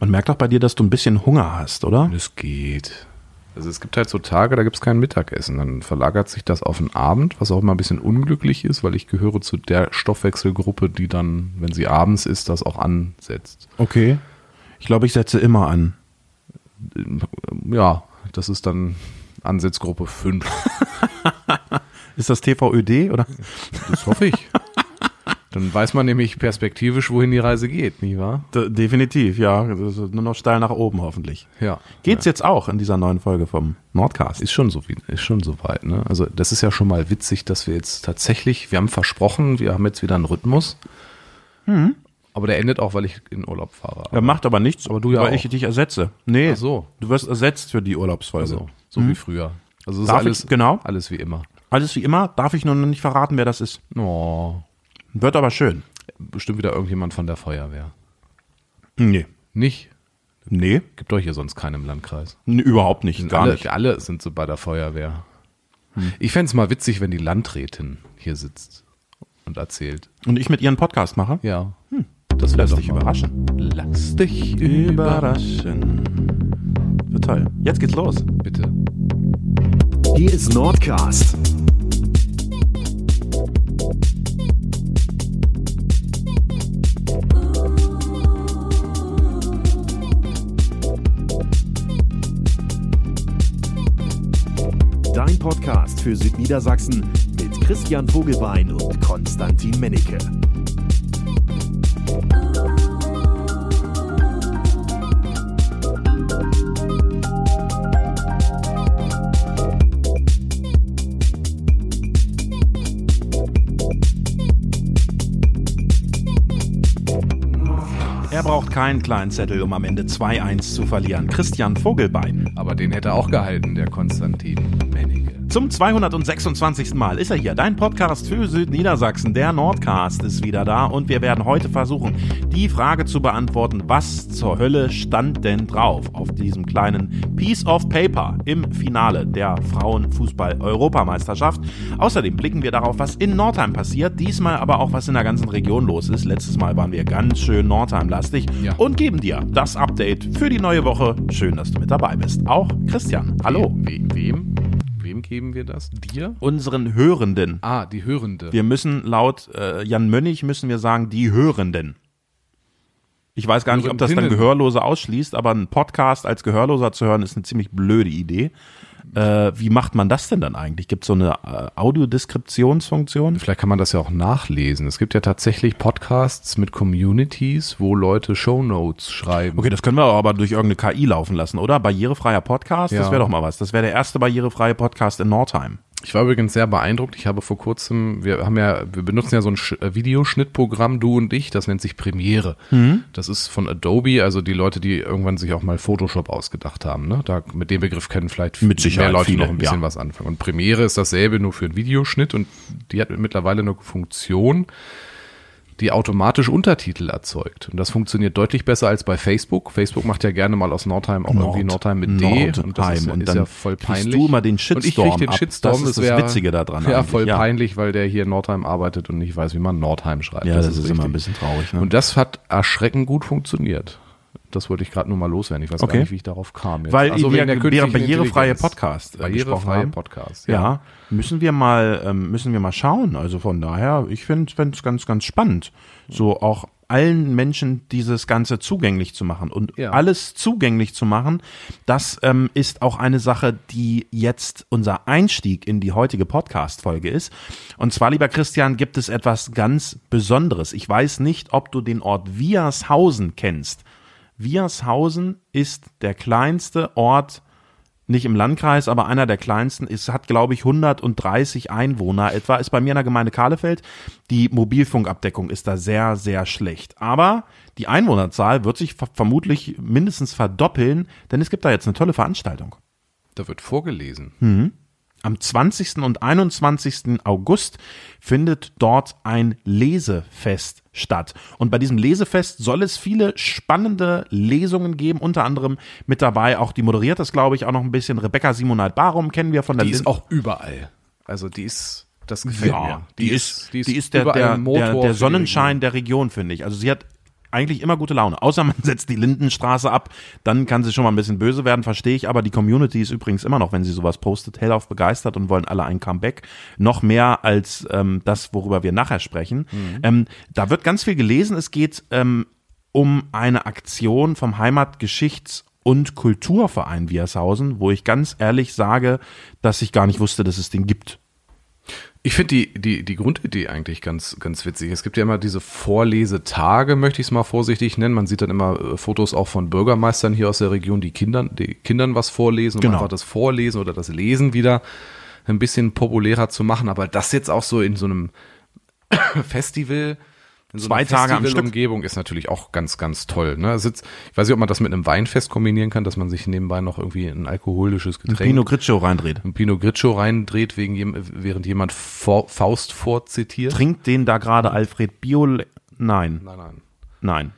Man merkt auch bei dir, dass du ein bisschen Hunger hast, oder? Es geht. Also es gibt halt so Tage, da gibt es kein Mittagessen. Dann verlagert sich das auf den Abend, was auch immer ein bisschen unglücklich ist, weil ich gehöre zu der Stoffwechselgruppe, die dann, wenn sie abends ist, das auch ansetzt. Okay. Ich glaube, ich setze immer an. Ja, das ist dann Ansatzgruppe 5. Ist das TVÖD oder? Das hoffe ich. Dann weiß man nämlich perspektivisch, wohin die Reise geht, nicht wahr? D definitiv, ja. Ist nur noch steil nach oben hoffentlich. Ja. Geht's jetzt auch in dieser neuen Folge vom Nordcast? Ist schon so wie, ist schon so weit, ne? Also das ist ja schon mal witzig, dass wir jetzt tatsächlich, wir haben versprochen, wir haben jetzt wieder einen Rhythmus. Aber der endet auch, weil ich in Urlaub fahre. Er macht aber nichts, Aber du ja weil auch. ich dich ersetze. Nee, Ach so. du wirst ersetzt für die Urlaubsfolge. Also, so wie früher. Also ist Darf ich- alles, genau. alles wie immer. Alles wie immer, darf ich nur noch nicht verraten, wer das ist. Oh, Wird aber schön. bestimmt wieder irgendjemand von der Feuerwehr. Nee. Nicht? Nee, Gibt doch hier sonst keinen im Landkreis. nee überhaupt nicht, gar alle, nicht. Hm. alle sind so bei der Feuerwehr. Ich fände es mal witzig, wenn die Landrätin hier sitzt und erzählt. Und ich mit ihren Podcast mache? Ja. Das lässt doch dich überraschen. Lass dich überraschen. Überraschen. Wird toll. Jetzt geht's los. Bitte. Hier ist Nordcast. Dein Podcast für Südniedersachsen mit Christian Vogelbein und Konstantin Mennecke. Er braucht keinen kleinen Zettel, um am Ende 2-1 zu verlieren. Christian Vogelbein. Aber den hätte er auch gehalten, der Konstantin. Zum 226. Mal ist er hier. Dein Podcast für Südniedersachsen. Der Nordcast ist wieder da und wir werden heute versuchen, die Frage zu beantworten, was zur Hölle stand denn drauf auf diesem kleinen Piece of Paper im Finale der Frauenfußball-Europameisterschaft. Außerdem blicken wir darauf, was in Nordheim passiert, diesmal aber auch, was in der ganzen Region los ist. Letztes Mal waren wir ganz schön Nordheim-lastig Ja. und geben dir das Update für die neue Woche. Schön, dass du mit dabei bist. Auch Christian. Hallo. We wem? Geben wir das? Dir? Unseren Hörenden. Ah, die Hörende. Wir müssen laut äh, Jan Mönnig müssen wir sagen, die Hörenden. Ich weiß gar nicht, ob das dann. Gehörlose ausschließt, aber ein Podcast als Gehörloser zu hören, ist eine ziemlich blöde Idee. Äh, wie macht man das denn dann eigentlich? Gibt es so eine äh, Audiodeskriptionsfunktion? Vielleicht kann man das ja auch nachlesen. Es gibt ja tatsächlich Podcasts mit Communities, wo Leute Shownotes schreiben. Okay, das können wir aber durch irgendeine KI laufen lassen, oder? Barrierefreier Podcast, das Ja. wäre doch mal was. Das wäre der erste barrierefreie Podcast in Nordheim. Ich war übrigens sehr beeindruckt. Ich habe vor kurzem, wir haben ja, wir benutzen ja so ein Sch äh, Videoschnittprogramm, du und ich, das nennt sich Premiere. Mhm. Das ist von Adobe, also die Leute, die irgendwann sich auch mal Photoshop ausgedacht haben. Ne? Da, mit dem Begriff können vielleicht Mit mehr Leute viele, noch ein bisschen ja. was anfangen. Und Premiere ist dasselbe, nur für einen Videoschnitt und die hat mittlerweile eine Funktion, die automatisch Untertitel erzeugt. Und das funktioniert deutlich besser als bei Facebook. Facebook macht ja gerne mal aus Nordheim auch irgendwie Nordheim mit D. Und das ist, und ist ja voll peinlich. du immer den Und ich krieg Shitstorm den ab. Shitstorm. Das ist das wär- Witzige daran Ja, voll ja. peinlich, weil der hier in Nordheim arbeitet und nicht weiß, wie man Nordheim schreibt. Ja, das, ist, immer richtig. ein bisschen traurig. Ne? Und das hat erschreckend gut funktioniert. Das wollte ich gerade nur mal loswerden. Ich weiß Okay. gar nicht, wie ich darauf kam. Jetzt. Weil Ach so, wir der barrierefreie. Podcast äh, Barrierefreie. Podcast. Ja, müssen wir mal, ähm, müssen wir mal schauen. Also von daher, ich finde es ganz, ganz spannend, so auch allen Menschen dieses Ganze zugänglich zu machen und Ja. alles zugänglich zu machen. Das ähm, ist auch eine Sache, die jetzt unser Einstieg in die heutige Podcast-Folge ist. Und zwar, lieber Christian, gibt es etwas ganz Besonderes. Ich weiß nicht, ob du den Ort Wiershausen kennst. Wiershausen ist der kleinste Ort nicht im Landkreis, aber einer der kleinsten. Es hat, glaube ich, 130 Einwohner etwa. Ist bei mir in der Gemeinde Kahlefeld. Die Mobilfunkabdeckung ist da sehr, sehr schlecht. Aber die Einwohnerzahl wird sich ver vermutlich mindestens verdoppeln, denn es gibt da jetzt eine tolle Veranstaltung. Da wird vorgelesen. Hm. Am 20. und 21. August findet dort ein Lesefest statt. Und bei diesem Lesefest soll es viele spannende Lesungen geben, unter anderem mit dabei, auch die moderiert das, glaube ich, auch noch ein bisschen. Rebecca Simonald Barum kennen wir von der Die ist Lin- auch überall. Also die ist, das gefällt ja, mir. die, ist, die ist, der, überall der, ein Motor der, für der die Sonnenschein der Region, finde ich. Also sie hat eigentlich immer gute Laune. Außer man setzt die Lindenstraße ab, dann kann sie schon mal ein bisschen böse werden, verstehe ich. Aber die Community ist übrigens immer noch, wenn sie sowas postet, hellauf begeistert und wollen alle ein Comeback. Noch mehr als ähm, das, worüber wir nachher sprechen. Ähm, da wird ganz viel gelesen. Es geht ähm, um eine Aktion vom Heimatgeschichts- und Kulturverein Wiershausen, wo ich ganz ehrlich sage, dass ich gar nicht wusste, dass es den gibt. Ich finde die, die, die Grundidee eigentlich ganz, ganz witzig. Es gibt ja immer diese Vorlesetage, möchte ich es mal vorsichtig nennen. Man sieht dann immer äh, Fotos auch von Bürgermeistern hier aus der Region, die Kindern, die Kindern was vorlesen, um Genau. einfach das Vorlesen oder das Lesen wieder ein bisschen populärer zu machen. Aber das jetzt auch so in so einem Festival, in so Zwei Tage am Stück. Festivalumgebung ist natürlich auch ganz, ganz toll. Ne? Ist, ich weiß nicht, ob man das mit einem Weinfest kombinieren kann, dass man sich nebenbei noch irgendwie ein alkoholisches Getränk Pino Gritschow reindreht. ein Pinot Grigio reindreht, wegen jem, während jemand vor, Faust vorzitiert. Trinkt den da gerade Alfred Biol? Nein, Nein, nein. nein.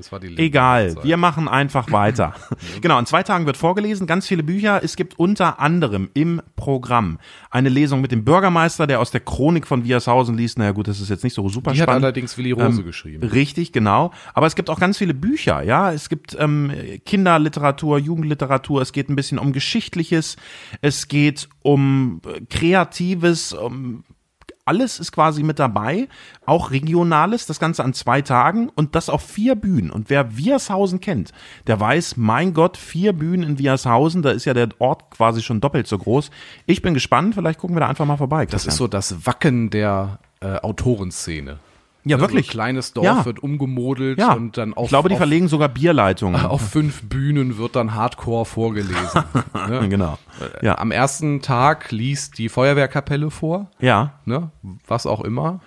Das war die Egal, Zeit. wir machen einfach weiter. genau, in zwei Tagen wird vorgelesen, ganz viele Bücher. Es gibt unter anderem im Programm eine Lesung mit dem Bürgermeister, der aus der Chronik von Wiershausen liest. Naja gut, das ist jetzt nicht so super Die hat spannend. allerdings Willi Rose Ähm, geschrieben. Richtig, genau. Aber es gibt auch ganz viele Bücher, ja. Es gibt ähm, Kinderliteratur, Jugendliteratur, es geht ein bisschen um Geschichtliches, es geht um äh, Kreatives, um alles ist quasi mit dabei, auch Regionales, das Ganze an zwei Tagen und das auf vier Bühnen. Und wer Wiershausen kennt, der weiß, mein Gott, vier Bühnen in Wiershausen, da ist ja der Ort quasi schon doppelt so groß. Ich bin gespannt, vielleicht gucken wir da einfach mal vorbei. Das ist so das Wacken der äh, Autorenszene. Ja Ne, wirklich. So ein kleines Dorf Ja. wird umgemodelt ja, und dann auf, ich glaube, die auf, verlegen sogar Bierleitungen. auf fünf Bühnen wird dann Hardcore vorgelesen. ne? genau. Ja. Am ersten Tag liest die Feuerwehrkapelle vor, Ja, ne? was auch immer.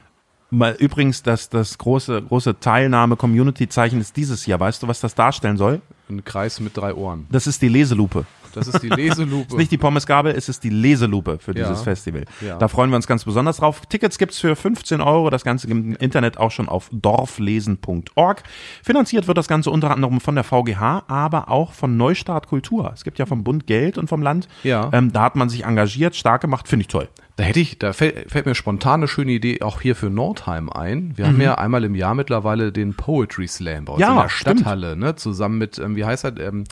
Mal übrigens, das, das große, große Teilnahme-Community-Zeichen ist dieses Jahr. Weißt du, was das darstellen soll? Ein Kreis mit drei Ohren. Das ist die Leselupe. Das ist die Leselupe. ist nicht die Pommesgabel, es ist die Leselupe für Ja. dieses Festival. Ja. Da freuen wir uns ganz besonders drauf. Tickets gibt's für 15 Euro. Das Ganze gibt im Internet auch schon auf dorflesen.org. Finanziert wird das Ganze unter anderem von der VGH, aber auch von Neustart Kultur. Es gibt ja vom Bund Geld und vom Land. Ja. Ähm, da hat man sich engagiert, stark gemacht, finde ich toll. Da hätte ich, da fällt, fällt mir spontan eine schöne Idee auch hier für Nordheim ein. Wir haben ja einmal im Jahr mittlerweile den Poetry Slam bei uns Mhm. Ja, in der stimmt. Stadthalle, ne, zusammen mit, ähm, wie heißt er, ähm,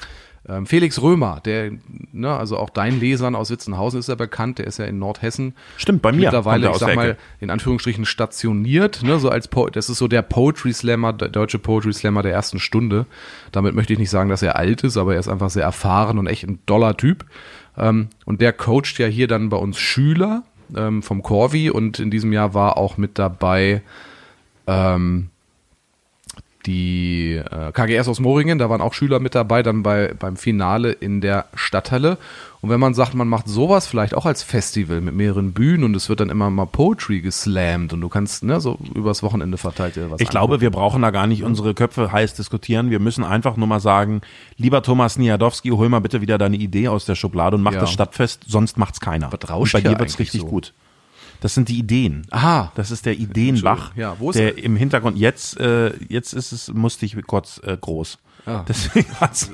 ähm, Felix Römer, der, ne, also auch dein Lesern aus Witzenhausen ist er bekannt, der ist ja in Nordhessen Stimmt, bei mir. mittlerweile, er ich sag mal, in Anführungsstrichen stationiert, ne, so als po das ist so der Poetry Slammer, der deutsche Poetry Slammer der ersten Stunde. Damit möchte ich nicht sagen, dass er alt ist, aber er ist einfach sehr erfahren und echt ein doller Typ. Ähm, und der coacht ja hier dann bei uns Schüler ähm, vom Corvi und in diesem Jahr war auch mit dabei ähm, die äh, KGS aus Moringen, da waren auch Schüler mit dabei, dann bei, beim Finale in der Stadthalle. Und wenn man sagt, man macht sowas vielleicht auch als Festival mit mehreren Bühnen und es wird dann immer mal Poetry geslammt und du kannst ne, so übers Wochenende verteilt dir was Ich glaube, wir brauchen da gar nicht unsere Köpfe heiß diskutieren. Wir müssen einfach nur mal sagen, lieber Thomas Niadowski, hol mal bitte wieder deine Idee aus der Schublade und mach Ja. das Stadtfest, sonst macht's keiner. Was rauscht und bei dir wird's richtig so? gut. Das sind die Ideen. Aha. Das ist der Ideenbach. Ja, wo ist der er? im Hintergrund jetzt, äh, jetzt ist es, musste ich kurz äh, groß. Ah. Deswegen hat's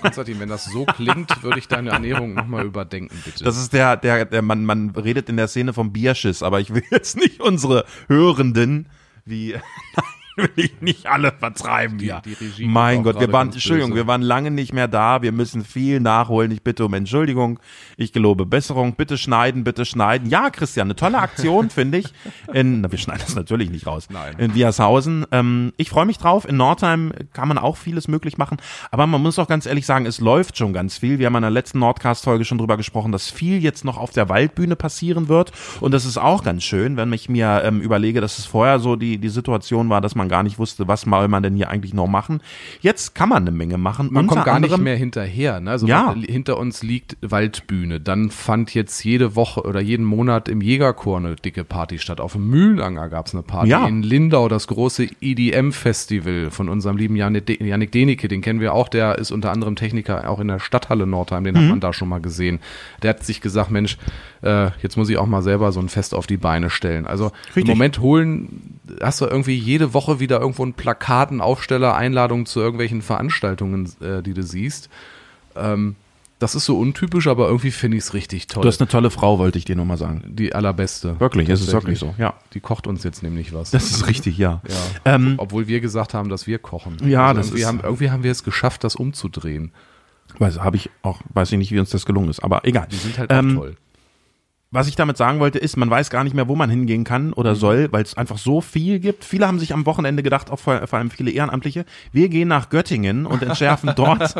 Konstantin, wenn das so klingt, würde ich deine Ernährung nochmal überdenken, bitte. das ist der, der, der, man, man redet in der Szene vom Bierschiss, aber ich will jetzt nicht unsere Hörenden wie, will ich nicht alle vertreiben hier. die mein Gott, wir waren, Entschuldigung, böse. wir waren lange nicht mehr da. Wir müssen viel nachholen. Ich bitte um Entschuldigung. Ich gelobe Besserung. Bitte schneiden, bitte schneiden. Ja, Christian, eine tolle Aktion, finde ich. In, na, wir schneiden das natürlich nicht raus. Nein. In Wiershausen. Ähm, ich freue mich drauf. In Nordheim kann man auch vieles möglich machen. Aber man muss auch ganz ehrlich sagen, es läuft schon ganz viel. Wir haben in der letzten Nordcast-Folge schon drüber gesprochen, dass viel jetzt noch auf der Waldbühne passieren wird. Und das ist auch ganz schön, wenn ich mir ähm, überlege, dass es vorher so die, die Situation war, dass man gar nicht wusste, was soll man denn hier eigentlich noch machen. Jetzt kann man eine Menge machen. man kommt gar nicht anderem- mehr hinterher. Ne? Also Ja. man, hinter uns liegt Waldbühne. Dann fand jetzt jede Woche oder jeden Monat im Jägerchor eine dicke Party statt. Auf dem Mühlenanger gab es eine Party. Ja. In Lindau das große EDM-Festival von unserem lieben Janik De- Janik Denike. Den kennen wir auch. Der ist unter anderem Techniker auch in der Stadthalle Nordheim. Den Mhm. hat man da schon mal gesehen. Der hat sich gesagt, Mensch, äh, jetzt muss ich auch mal selber so ein Fest auf die Beine stellen. Also Richtig. im Moment holen, hast du irgendwie jede Woche wieder irgendwo ein Plakat, einen Aufsteller, Einladungen zu irgendwelchen Veranstaltungen, äh, die du siehst. Ähm, Das ist so untypisch, aber irgendwie finde ich es richtig toll. Du hast eine tolle Frau, wollte ich dir nur mal sagen. die allerbeste. Wirklich, es ist wirklich so, ja. Die kocht uns jetzt nämlich was. Das ist richtig, ja. ja. Ähm, Obwohl wir gesagt haben, dass wir kochen. Ja, das irgendwie ist- haben, irgendwie haben wir es geschafft, das umzudrehen. Weiß, habe ich auch, weiß ich nicht, wie uns das gelungen ist, aber egal. Die sind halt auch Ähm, toll. Was ich damit sagen wollte, ist, man weiß gar nicht mehr, wo man hingehen kann oder Mhm. soll, weil es einfach so viel gibt. Viele haben sich am Wochenende gedacht, auch vor, vor allem viele Ehrenamtliche, wir gehen nach Göttingen und entschärfen dort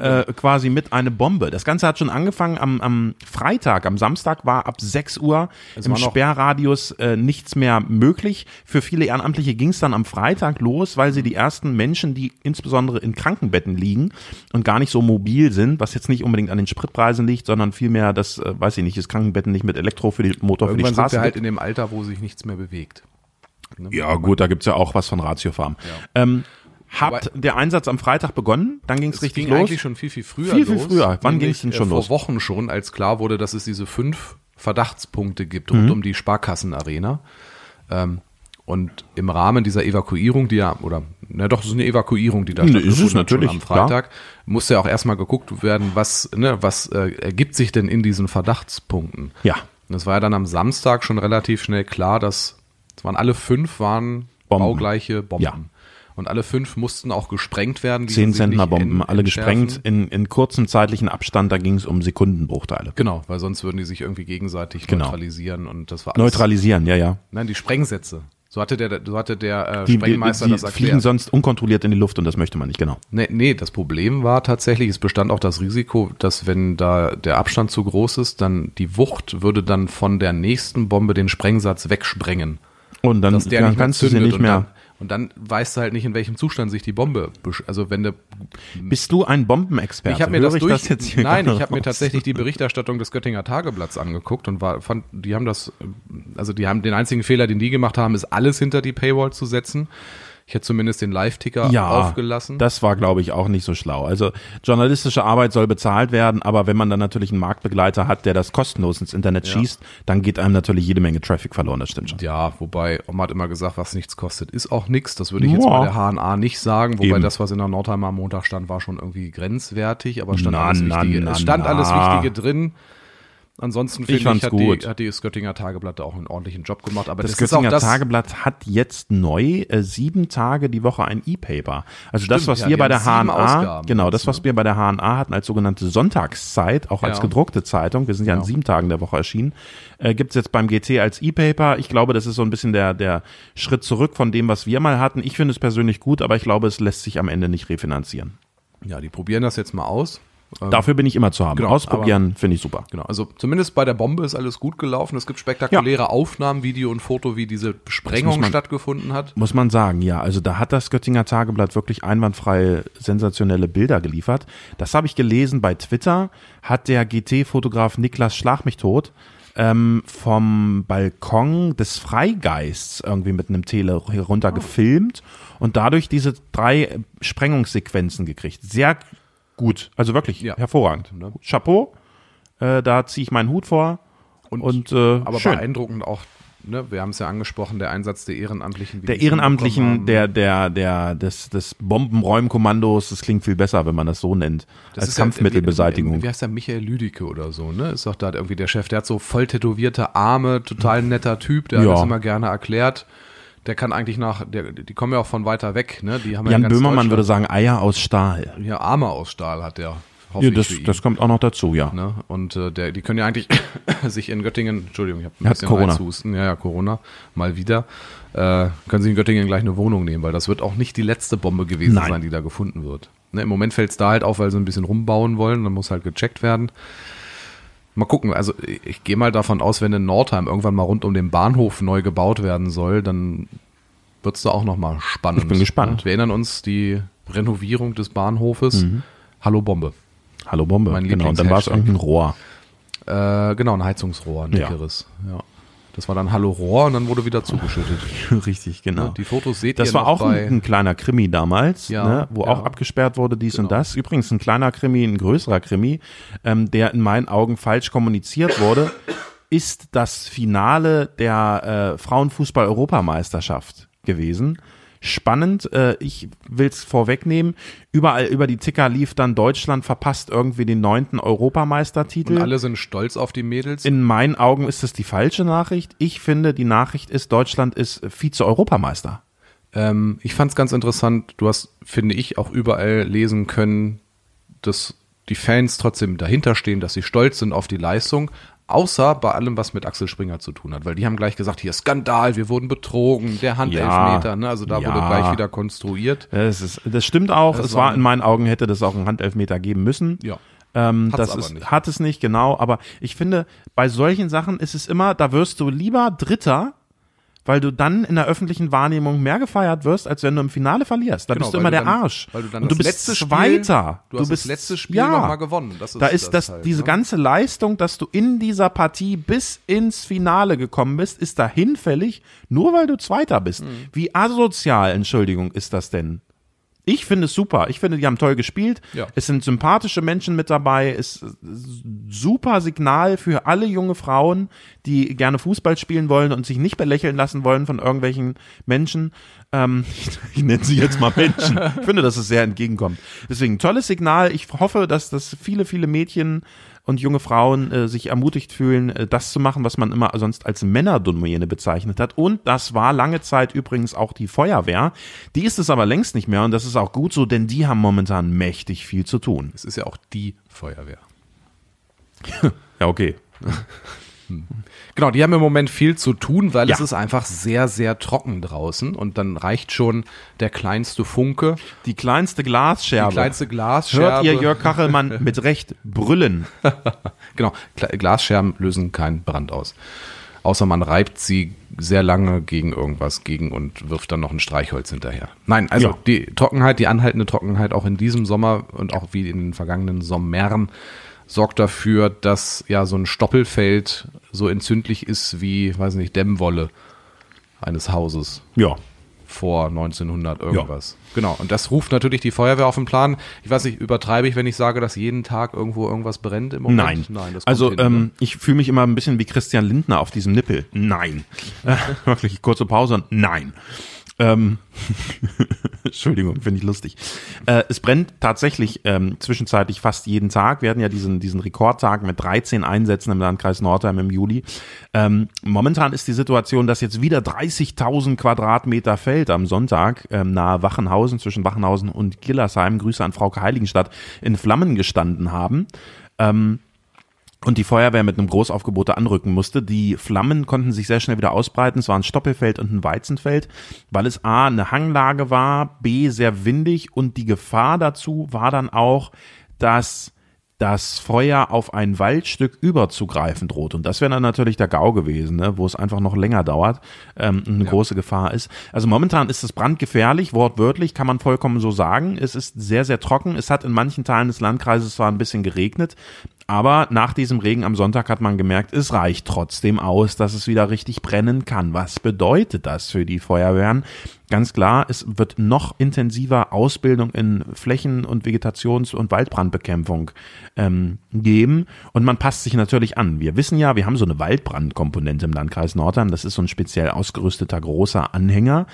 äh, quasi mit eine Bombe. Das Ganze hat schon angefangen am, am Freitag, am Samstag war ab 6 Uhr im war noch- Sperrradius äh, nichts mehr möglich. Für viele Ehrenamtliche ging es dann am Freitag los, weil sie die ersten Menschen, die insbesondere in Krankenbetten liegen und gar nicht so mobil sind, was jetzt nicht unbedingt an den Spritpreisen liegt, sondern vielmehr das, äh, weiß ich nicht, das Krankenbetten nicht mit Elektro für die Motor für die Irgendwann sind Straße wir halt gibt. in dem Alter, wo sich nichts mehr bewegt. Ne? Ja, gut, da gibt's ja auch was von Ratio Farm. Ähm, hat der Einsatz am Freitag begonnen? Dann ging's Es richtig ging los. eigentlich schon viel, viel früher Viel, viel los. früher. Wann ging's denn äh, schon vor los? Wochen schon, als klar wurde, dass es diese fünf Verdachtspunkte gibt Mhm. rund um die Sparkassenarena. Ähm, und im Rahmen dieser Evakuierung, die ja, oder, na doch, es ist eine Evakuierung, die da Ne, stattgefunden ist es natürlich, am Freitag, musste ja auch erstmal geguckt werden, was, ne, was äh, ergibt sich denn in diesen Verdachtspunkten. Ja. Und es war ja dann am Samstag schon relativ schnell klar, dass es waren alle fünf waren Bomben. baugleiche Bomben. Ja. Und alle fünf mussten auch gesprengt werden. die Zehn sie nicht Zentner-Bomben, en- alle gesprengt in, in kurzem zeitlichen Abstand, da ging es um Sekundenbruchteile. Genau, weil sonst würden die sich irgendwie gegenseitig Genau. neutralisieren und das war alles. Neutralisieren, ja, ja. Nein, die Sprengsätze. So hatte der, so hatte der äh, Die, die, Sprengmeister die das fliegen erklärt. sonst unkontrolliert in die Luft und das möchte man nicht, genau. Nee, nee, das Problem war tatsächlich, es bestand auch das Risiko, dass wenn da der Abstand zu groß ist, dann die Wucht würde dann von der nächsten Bombe den Sprengsatz wegsprengen. Und dann, dann kannst du sie nicht mehr. Und dann weißt du halt nicht, in welchem Zustand sich die Bombe, also wenn der Bist du ein Bombenexperte? Ich habe mir Höre das durch. das jetzt hier Nein, ich habe mir tatsächlich die Berichterstattung des Göttinger Tageblatts angeguckt und war, fand, die haben das, also die haben den einzigen Fehler, den die gemacht haben, ist alles hinter die Paywall zu setzen. Ich hätte zumindest den Live-Ticker ja, aufgelassen. Das war, glaube ich, auch nicht so schlau. Also journalistische Arbeit soll bezahlt werden, aber wenn man dann natürlich einen Marktbegleiter hat, der das kostenlos ins Internet schießt, dann geht einem natürlich jede Menge Traffic verloren, das stimmt schon. ja, wobei Oma hat immer gesagt, was nichts kostet, ist auch nichts. Das würde ich jetzt Ja. bei der HNA nicht sagen. Wobei Eben. das, was in der Nordheimer am Montag stand, war schon irgendwie grenzwertig, aber stand Na, alles na, Wichtige. na, es stand alles Wichtige drin. Ansonsten finde ich, fand's hat, gut. die, hat die Göttinger Tageblatt auch einen ordentlichen Job gemacht. Aber Das, das, Göttinger das, Tageblatt hat jetzt neu äh, sieben Tage die Woche ein E-Paper. Also das, Stimmt, was ja, wir bei der HNA, genau, das, was wir bei der HNA hatten als sogenannte Sonntagszeit, auch als Ja. gedruckte Zeitung, wir sind ja an Ja. sieben Tagen der Woche erschienen, äh, gibt's jetzt beim GT als E-Paper. Ich glaube, das ist so ein bisschen der, der Schritt zurück von dem, was wir mal hatten. Ich finde es persönlich gut, aber ich glaube, es lässt sich am Ende nicht refinanzieren. Ja, die probieren das jetzt mal aus. Ähm, Dafür bin ich immer zu haben. genau, Ausprobieren finde ich super. Genau, also zumindest bei der Bombe ist alles gut gelaufen. Es gibt spektakuläre Aufnahmen, Video und Foto, wie diese Sprengung man- stattgefunden hat. Muss man sagen, ja. Also da hat das Göttinger Tageblatt wirklich einwandfrei sensationelle Bilder geliefert. Das habe ich gelesen bei Twitter, hat der GT-Fotograf Niklas Schlag mich tot ähm, vom Balkon des Freigeists irgendwie mit einem Tele herunter gefilmt und dadurch diese drei Sprengungssequenzen gekriegt. Sehr gut, also wirklich Ja. hervorragend. Ne? Chapeau, äh, da ziehe ich meinen Hut vor und, Und- äh, Aber schön. beeindruckend auch, ne, wir haben es ja angesprochen, der Einsatz der Ehrenamtlichen. wie Der Ehrenamtlichen, der, der, der, des, des Bombenräumkommandos, das klingt viel besser, wenn man das so nennt, Das als ist ja Kampfmittelbeseitigung. irgendwie- Wie heißt der? Michael Lüdicke oder so, ne? Ist doch da irgendwie der Chef. Der hat so voll tätowierte Arme, total netter Typ, der Ja. hat das immer gerne erklärt. Der kann eigentlich nach, der, die kommen ja auch von weiter weg, ne? Die haben ja Jan ganz Böhmermann würde sagen, Eier aus Stahl. Ja, Arme aus Stahl hat der. Ja, das, das kommt auch noch dazu, ja. Ne? Und äh, der, die können ja eigentlich sich in Göttingen, Entschuldigung, ich habe ein bisschen Corona. Reizhusten, ja, ja, Corona, mal wieder, äh, können sie in Göttingen gleich eine Wohnung nehmen, weil das wird auch nicht die letzte Bombe gewesen Nein. sein, die da gefunden wird. Ne, Im Moment fällt es da halt auf, weil sie ein bisschen rumbauen wollen, dann muss halt gecheckt werden. Mal gucken, also ich, gehe mal davon aus, wenn in Nordheim irgendwann mal rund um den Bahnhof neu gebaut werden soll, dann wird's da auch nochmal spannend. Ich bin gespannt. Wir erinnern uns die Renovierung des Bahnhofes. Mhm. Hallo Bombe. Hallo Bombe. Mein genau, und dann war es irgendein Rohr. Äh, genau, ein Heizungsrohr, ein Ja. dickeres. Ja. Das war dann Hallo Rohr und dann wurde wieder zugeschüttet. Richtig, genau. Die Fotos seht Das ihr war noch auch ein, ein kleiner Krimi damals, Ja, ne, wo ja. auch abgesperrt wurde, dies und Genau. das. Übrigens ein kleiner Krimi, ein größerer Krimi, ähm, der in meinen Augen falsch kommuniziert wurde, ist das Finale der äh, Frauenfußball-Europameisterschaft gewesen. Spannend. Äh, ich will es vorwegnehmen. Überall über die Ticker lief dann Deutschland verpasst irgendwie den neunten Europameistertitel. Und alle sind stolz auf die Mädels. In meinen Augen ist das die falsche Nachricht. Ich finde, die Nachricht ist, Deutschland ist Vize-Europameister. Ähm, ich fand es ganz interessant. Du hast, finde ich, auch überall lesen können, dass die Fans trotzdem dahinter stehen, dass sie stolz sind auf die Leistung, Außer bei allem, was mit Axel Springer zu tun hat, weil die haben gleich gesagt, hier Skandal, wir wurden betrogen, der Handelfmeter, Ja, ne? also da ja. wurde gleich wieder konstruiert. Das, ist, das stimmt auch. Das es war- in meinen Augen, hätte das auch einen Handelfmeter geben müssen. Ja. Ähm, Hat's das ist, nicht. hat es nicht, genau. Aber ich finde, bei solchen Sachen ist es immer, da wirst du lieber Dritter, weil du dann in der öffentlichen Wahrnehmung mehr gefeiert wirst, als wenn du im Finale verlierst. Da Genau, bist du immer du der dann- Arsch. weil du dann Und du das bist letzte Spiel- Zweiter. du hast das bist letzte Spiel ja, noch mal gewonnen. Das ist da ist das, das halt, diese ne? ganze Leistung, dass du in dieser Partie bis ins Finale gekommen bist, ist da hinfällig, nur weil du Zweiter bist. Mhm. Wie asozial, Entschuldigung, ist das denn? Ich finde es super. Ich finde, die haben toll gespielt. Ja. Es sind sympathische Menschen mit dabei. Es ist super Signal für alle junge Frauen, die gerne Fußball spielen wollen und sich nicht belächeln lassen wollen von irgendwelchen Menschen. Ähm, ich nenne sie jetzt mal Menschen. Ich finde, dass es sehr entgegenkommt. Deswegen tolles Signal. Ich hoffe, dass das viele, viele Mädchen und junge Frauen äh, sich ermutigt fühlen, äh, das zu machen, was man immer sonst als Männerdomäne bezeichnet hat. Und das war lange Zeit übrigens auch die Feuerwehr. Die ist es aber längst nicht mehr und das ist auch gut so, denn die haben momentan mächtig viel zu tun. Es ist ja auch die Feuerwehr. Ja, okay. Genau, die haben im Moment viel zu tun, weil Ja. es ist einfach sehr, sehr trocken draußen und dann reicht schon der kleinste Funke, Die kleinste Glasscherbe. die kleinste Glasscherbe. Hört ihr Jörg Kachelmann mit Recht brüllen? Genau, Glasscherben lösen keinen Brand aus. Außer man reibt sie sehr lange gegen irgendwas gegen und wirft dann noch ein Streichholz hinterher. Nein, also Ja. die Trockenheit, die anhaltende Trockenheit auch in diesem Sommer und auch wie in den vergangenen Sommern sorgt dafür, dass ja so ein Stoppelfeld so entzündlich ist wie, weiß nicht, Dämmwolle eines Hauses Ja. vor 1900 irgendwas. Genau. Und das ruft natürlich die Feuerwehr auf den Plan. Ich weiß nicht, übertreibe ich, wenn ich sage, dass jeden Tag irgendwo irgendwas brennt im Moment? Nein. Nein das also hin, ähm, ich fühle mich immer ein bisschen wie Christian Lindner auf diesem Nippel. Nein. Wirklich, kurze Pause nein. Ähm, Entschuldigung, finde ich lustig. Äh, es brennt tatsächlich ähm, zwischenzeitlich fast jeden Tag. Wir hatten ja diesen, diesen Rekordtag mit 13 Einsätzen im Landkreis Nordheim im Juli. Ähm, momentan ist die Situation, dass jetzt wieder 30.000 Quadratmeter Feld am Sonntag ähm, nahe Wachenhausen, zwischen Wachenhausen und Gillersheim, Grüße an Frau Heiligenstadt, in Flammen gestanden haben und die Feuerwehr mit einem Großaufgebot anrücken musste. Die Flammen konnten sich sehr schnell wieder ausbreiten. Es war ein Stoppelfeld und ein Weizenfeld, weil es A, eine Hanglage war, B, sehr windig und die Gefahr dazu war dann auch, dass das Feuer auf ein Waldstück überzugreifen droht. Und das wäre dann natürlich der GAU gewesen, ne, wo es einfach noch länger dauert, ähm, eine große Gefahr ist. Also momentan ist es brandgefährlich, wortwörtlich kann man vollkommen so sagen. Es ist sehr, sehr trocken. Es hat in manchen Teilen des Landkreises zwar ein bisschen geregnet, aber nach diesem Regen am Sonntag hat man gemerkt, es reicht trotzdem aus, dass es wieder richtig brennen kann. Was bedeutet das für die Feuerwehren? Ganz klar, es wird noch intensiver Ausbildung in Flächen- und Vegetations- und Waldbrandbekämpfung ähm, geben. Und man passt sich natürlich an. Wir wissen ja, wir haben so eine Waldbrandkomponente im Landkreis Nordheim. Das ist so ein speziell ausgerüsteter großer Anhänger.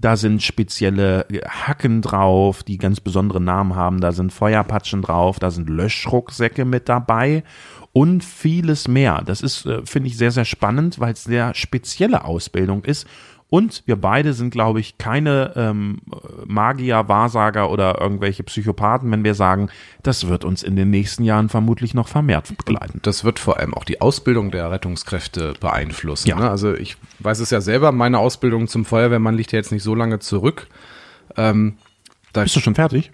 Da sind spezielle Hacken drauf, die ganz besondere Namen haben. Da sind Feuerpatschen drauf, da sind Löschrucksäcke mit dabei und vieles mehr. Das ist, äh, finde ich, sehr, sehr spannend, weil es sehr spezielle Ausbildung ist. Und wir beide sind, glaube ich, keine ähm, Magier, Wahrsager oder irgendwelche Psychopathen, wenn wir sagen, das wird uns in den nächsten Jahren vermutlich noch vermehrt begleiten. Das wird vor allem auch die Ausbildung der Rettungskräfte beeinflussen. Ja. Ne? Also ich weiß es ja selber, meine Ausbildung zum Feuerwehrmann liegt ja jetzt nicht so lange zurück. Ähm, da Bist du schon fertig?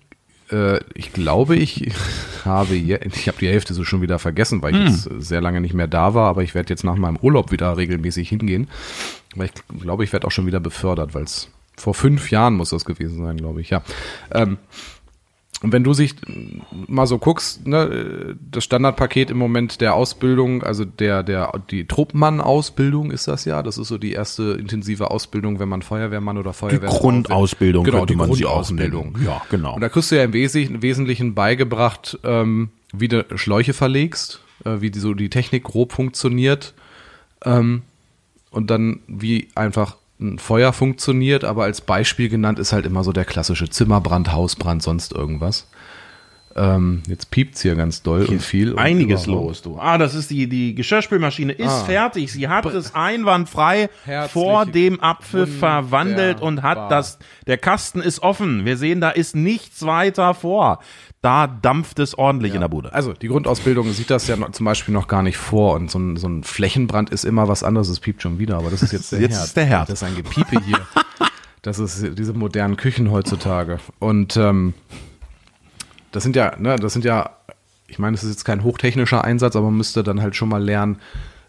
Äh, ich glaube, ich habe je, ich habe die Hälfte so schon wieder vergessen, weil ich jetzt sehr lange nicht mehr da war, aber ich werde jetzt nach meinem Urlaub wieder regelmäßig hingehen. Weil ich glaube, ich werde auch schon wieder befördert, weil es vor fünf Jahren muss das gewesen sein, glaube ich, ja. Ähm, und wenn du sich mal so guckst, ne, das Standardpaket im Moment der Ausbildung, also der, der, die Truppmann-Ausbildung ist das ja. Das ist so die erste intensive Ausbildung, wenn man Feuerwehrmann oder Die Feuerwehrfrau wird. Grundausbildung Genau, die Grundausbildung. Ja, genau. Und da kriegst du ja im Wesentlichen, Wesentlichen beigebracht, ähm, wie du Schläuche verlegst, äh, wie die, so die Technik grob funktioniert ähm, und dann wie einfach ein Feuer funktioniert, aber als Beispiel genannt ist halt immer so der klassische Zimmerbrand, Hausbrand, sonst irgendwas. Ähm, jetzt piept's hier ganz doll und viel. und Einiges überhaupt. los, du. Ah, das ist die, die Geschirrspülmaschine ist Ah. fertig. Sie hat es einwandfrei Herzlich vor dem Apfel verwandelt und hat das, der Kasten ist offen. Wir sehen, da ist nichts weiter vor. Da dampft es ordentlich in der Bude. Also die Grundausbildung sieht das ja noch, zum Beispiel noch gar nicht vor und so ein, so ein Flächenbrand ist immer was anderes. Es piept schon wieder, aber das ist jetzt der Jetzt Herd. ist der Herd. Das ist ein Gepiepe hier. Das ist diese modernen Küchen heutzutage. Und ähm, das sind ja, ne, das sind ja, ich meine, es ist jetzt kein hochtechnischer Einsatz, aber man müsste dann halt schon mal lernen,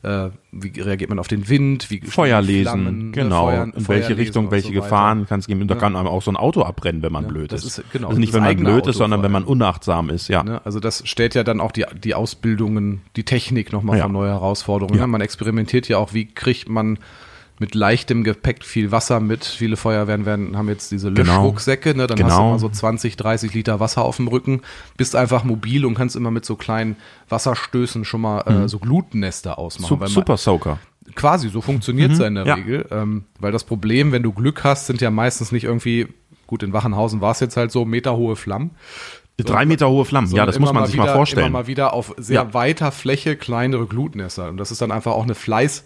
äh, wie reagiert man auf den Wind, wie Feuer lesen, Flammen, ne, genau. Feuer- in Feuer welche Richtung, welche so. Gefahren kann es geben. Und da kann einem auch so ein Auto abbrennen, wenn man blöd das ist. ist- genau, also nicht, wenn man blöd Auto ist, sondern wenn man unachtsam ist, ja. Ne? Also das stellt ja dann auch die, die Ausbildungen, die Technik nochmal Ja. vor neue Herausforderungen. Ja. Ne? Man experimentiert ja auch, wie kriegt man mit leichtem Gepäck viel Wasser mit. Viele Feuerwehren werden, haben jetzt diese Genau. Löschrucksäcke, ne? dann hast du Genau. immer so 20, 30 Liter Wasser auf dem Rücken, bist einfach mobil und kannst immer mit so kleinen Wasserstößen schon mal äh, so Glutnester ausmachen. Sup- Super Soaker. quasi, so funktioniert es ja in der Ja. Regel. Ähm, weil das Problem, wenn du Glück hast, sind ja meistens nicht irgendwie, gut, in Wachenhausen war es jetzt halt so, meterhohe Flammen. Drei Meter hohe Flammen, ja, sondern das muss man sich wieder, mal vorstellen. Immer mal wieder auf sehr Ja. weiter Fläche kleinere Glutnester. Und das ist dann einfach auch eine Fleiß,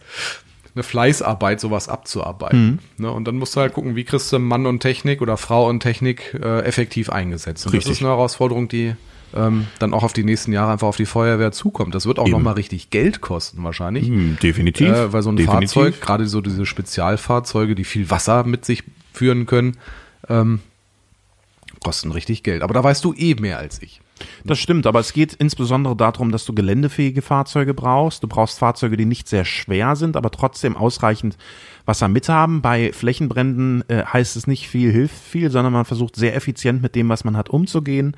eine Fleißarbeit, sowas abzuarbeiten. Mhm. Ne? Und dann musst du halt gucken, wie kriegst du Mann und Technik oder Frau und Technik äh, effektiv eingesetzt. Und Richtig. das ist eine Herausforderung, die ähm, dann auch auf die nächsten Jahre einfach auf die Feuerwehr zukommt. Das wird auch nochmal richtig Geld kosten wahrscheinlich. Hm, definitiv. Äh, weil so ein definitiv. Fahrzeug, gerade so diese Spezialfahrzeuge, die viel Wasser mit sich führen können, ähm, kosten richtig Geld. Aber da weißt du eh mehr als ich. Das stimmt, aber es geht insbesondere darum, dass du geländefähige Fahrzeuge brauchst. Du brauchst Fahrzeuge, die nicht sehr schwer sind, aber trotzdem ausreichend Wasser mithaben. Bei Flächenbränden äh, heißt es nicht viel hilft viel, sondern man versucht sehr effizient mit dem, was man hat, umzugehen.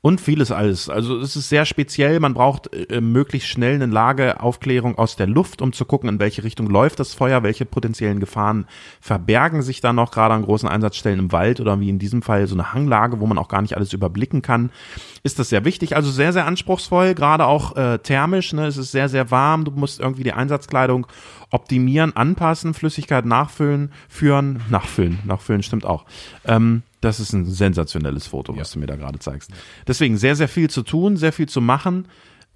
Und vieles alles. Also es ist sehr speziell. Man braucht äh, möglichst schnell eine Lageaufklärung aus der Luft, um zu gucken, in welche Richtung läuft das Feuer, welche potenziellen Gefahren verbergen sich da noch, gerade an großen Einsatzstellen im Wald oder wie in diesem Fall so eine Hanglage, wo man auch gar nicht alles überblicken kann. Ist das sehr wichtig. Also sehr, sehr anspruchsvoll, gerade auch äh, thermisch. Ne? Es ist sehr, sehr warm. Du musst irgendwie die Einsatzkleidung optimieren, anpassen, Flüssigkeit nachfüllen, führen, nachfüllen, nachfüllen stimmt auch. Ähm, das ist ein sensationelles Foto, was du mir da gerade zeigst. Deswegen sehr, sehr viel zu tun, sehr viel zu machen.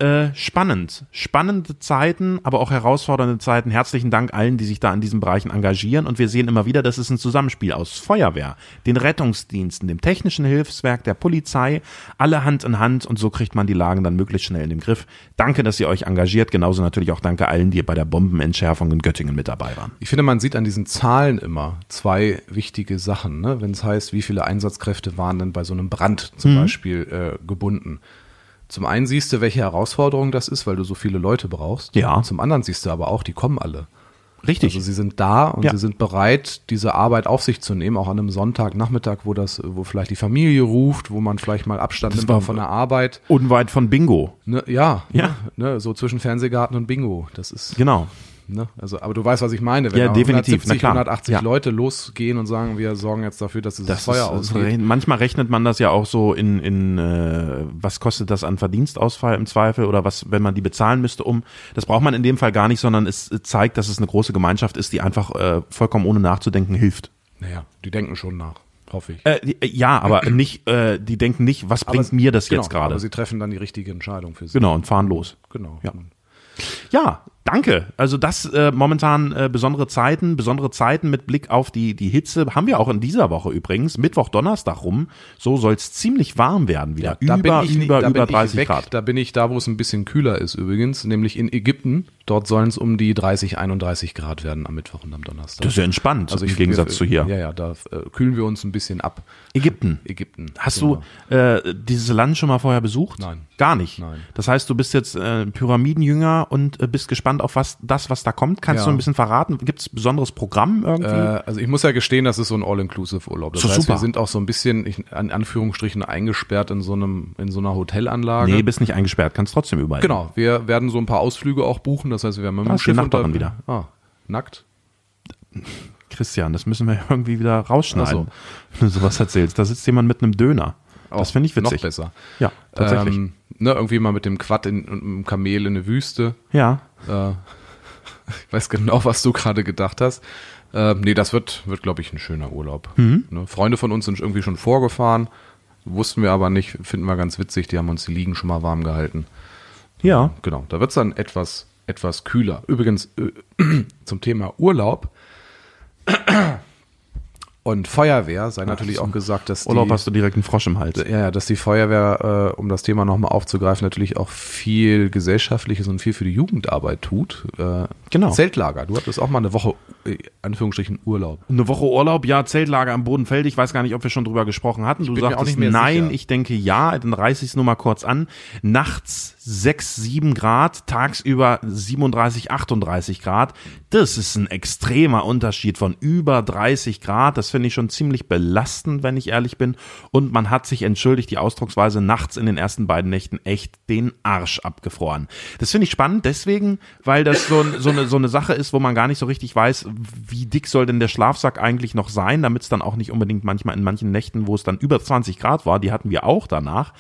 Äh, spannend. Spannende Zeiten, aber auch herausfordernde Zeiten. Herzlichen Dank allen, die sich da in diesen Bereichen engagieren. Und wir sehen immer wieder, das ist ein Zusammenspiel aus Feuerwehr, den Rettungsdiensten, dem technischen Hilfswerk, der Polizei, alle Hand in Hand. Und so kriegt man die Lagen dann möglichst schnell in den Griff. Danke, dass ihr euch engagiert. Genauso natürlich auch danke allen, die bei der Bombenentschärfung in Göttingen mit dabei waren. Ich finde, man sieht an diesen Zahlen immer zwei wichtige Sachen. Ne? Wenn es heißt, wie viele Einsatzkräfte waren denn bei so einem Brand zum Beispiel äh, gebunden. Zum einen siehst du, welche Herausforderung das ist, weil du so viele Leute brauchst. Ja. Zum anderen siehst du aber auch, die kommen alle. Richtig. Also sie sind da und Ja. sie sind bereit, diese Arbeit auf sich zu nehmen, auch an einem Sonntagnachmittag, wo das, wo vielleicht die Familie ruft, wo man vielleicht mal Abstand nimmt war- auch von der Arbeit. Unweit von Bingo. Ne, ja, Ja. Ne, so zwischen Fernsehgarten und Bingo. Das ist Genau. Ne? Also, aber du weißt, was ich meine. Wenn Ja, definitiv, 170, na klar. 180 Ja. Leute losgehen und sagen, wir sorgen jetzt dafür, dass dieses Das Feuer ausgeht. manchmal rechnet man das ja auch so in, in äh, was kostet das an Verdienstausfall im Zweifel oder was, wenn man die bezahlen müsste, um. Das braucht man in dem Fall gar nicht, sondern es zeigt, dass es eine große Gemeinschaft ist, die einfach äh, vollkommen ohne nachzudenken hilft. Naja, die denken schon nach, hoffe ich. Äh, äh, ja, aber nicht, äh, die denken nicht, was bringt Aber- mir das genau, jetzt gerade? Aber sie treffen dann die richtige Entscheidung für sich. Genau, und fahren los. Genau. Ja. Ja, danke. Also das äh, momentan äh, besondere Zeiten, besondere Zeiten mit Blick auf die, die Hitze haben wir auch in dieser Woche übrigens. Mittwoch, Donnerstag rum. So soll es ziemlich warm werden wieder. Da über, bin ich, über, über bin 30 ich weg. Grad. Da bin ich da, wo es ein bisschen kühler ist übrigens, nämlich in Ägypten. Dort sollen es um die 30, 31 Grad werden am Mittwoch und am Donnerstag. Das ist ja entspannt also im Gegensatz wir, zu hier. Ja, ja, da äh, kühlen wir uns ein bisschen ab. Ägypten. Ägypten. Hast genau. du äh, dieses Land schon mal vorher besucht? Nein. Gar nicht. Nein. Das heißt, du bist jetzt äh, Pyramidenjünger und äh, bist gespannt auf was das, was da kommt. Kannst Ja. du ein bisschen verraten? Gibt es besonderes Programm irgendwie? Äh, also ich muss ja gestehen, das ist so ein All-Inclusive-Urlaub. Das So, heißt, super. wir sind auch so ein bisschen, ich, in Anführungsstrichen, eingesperrt in so einem, in so einer Hotelanlage. nee, bist nicht eingesperrt, kannst trotzdem überall. Genau, wir werden so ein paar Ausflüge auch buchen. Das heißt, wir werden mit dem Schiff unter- wieder. Ah, nackt? Christian, das müssen wir irgendwie wieder rausschneiden, Ach wenn du sowas erzählst. Da sitzt jemand mit einem Döner. Das Auch finde ich witzig. Noch besser. Ja, tatsächlich. Ähm, ne, irgendwie mal mit dem Quad in, und einem Kamel in eine Wüste. ja. Äh, ich weiß genau, was du gerade gedacht hast. Äh, nee, das wird, wird glaube ich, ein schöner Urlaub. Mhm. Ne? Freunde von uns sind irgendwie schon vorgefahren, wussten wir aber nicht, finden wir ganz witzig, die haben uns die Liegen schon mal warm gehalten. Ja. Genau, da wird es dann etwas, etwas kühler. Übrigens, äh, zum Thema Urlaub und Feuerwehr sei natürlich auch gesagt, dass die, Urlaub hast du direkt einen Frosch im Hals. ja, ja, dass die Feuerwehr, äh, um das Thema nochmal aufzugreifen, natürlich auch viel Gesellschaftliches und viel für die Jugendarbeit tut. Äh, Genau. Zeltlager, du hattest auch mal eine Woche, äh, Anführungsstrichen, Urlaub. Eine Woche Urlaub, ja, Zeltlager am Bodenfeld. Ich weiß gar nicht, ob wir schon drüber gesprochen hatten. Du sagtest auch nicht mehr nein, sicher. ich denke ja. Dann reiße ich es nur mal kurz an. Nachts 6, 7 Grad, tagsüber 37, 38 Grad. Das ist ein extremer Unterschied von über 30 Grad. Das finde ich schon ziemlich belastend, wenn ich ehrlich bin. Und man hat sich entschuldigt, die Ausdrucksweise nachts in den ersten beiden Nächten echt den Arsch abgefroren. Das finde ich spannend deswegen, weil das so, so, eine, so eine Sache ist, wo man gar nicht so richtig weiß, wie dick soll denn der Schlafsack eigentlich noch sein, damit es dann auch nicht unbedingt manchmal in manchen Nächten, wo es dann über 20 Grad war, die hatten wir auch danach,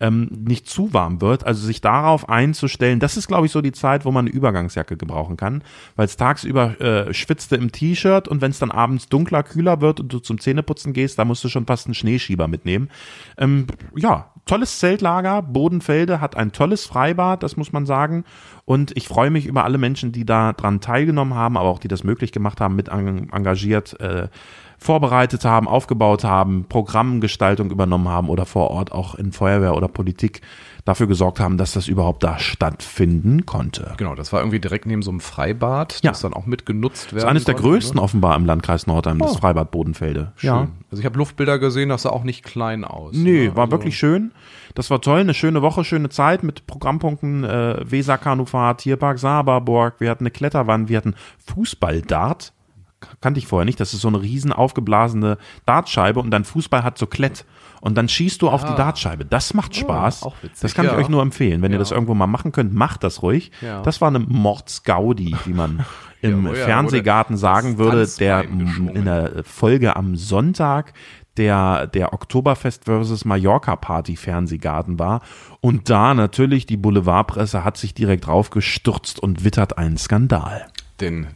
ähm, nicht zu warm wird. Also sich darauf einzustellen, das ist, glaube ich, so die Zeit, wo man eine Übergangsjacke gebrauchen kann, weil es tagsüber äh, schwitzte im T-Shirt und wenn es dann abends dunkler, kühler wird und du zum Zähneputzen gehst, da musst du schon fast einen Schneeschieber mitnehmen. Ähm, ja, tolles Zeltlager, Bodenfelde hat ein tolles Freibad, das muss man sagen. Und ich freue mich über alle Menschen, die da dran teilgenommen haben, aber auch die das möglich gemacht haben, mit en- engagiert, äh, vorbereitet haben, aufgebaut haben, Programmgestaltung übernommen haben oder vor Ort auch in Feuerwehr oder Politik dafür gesorgt haben, dass das überhaupt da stattfinden konnte. Genau, das war irgendwie direkt neben so einem Freibad, Ja. das dann auch mitgenutzt werden Das ist eines der konnte, größten ne? offenbar im Landkreis Nordheim, das Oh. Freibad Bodenfelde. Schön. Also ich habe Luftbilder gesehen, das sah auch nicht klein aus. Nee, ne? war also, wirklich schön. Das war toll, eine schöne Woche, schöne Zeit mit Programmpunkten äh, Weserkanufahrt, Tierpark Saberburg, wir hatten eine Kletterwand, wir hatten Fußballdart. Kannte ich vorher nicht, das ist so eine riesen aufgeblasene Dartscheibe und dein Fußball hat so Klett. Und dann schießt du auf die Dartscheibe. Das macht Spaß. auch witzig, das kann ich ja. euch nur empfehlen. Wenn ihr Ja. das irgendwo mal machen könnt, macht das ruhig. Ja. Das war eine Mordsgaudi, wie man im oh Fernsehgarten sagen würde, der in der Folge am Sonntag der, der Oktoberfest versus Mallorca Party Fernsehgarten war. Und da natürlich die Boulevardpresse hat sich direkt draufgestürzt und wittert einen Skandal. Denn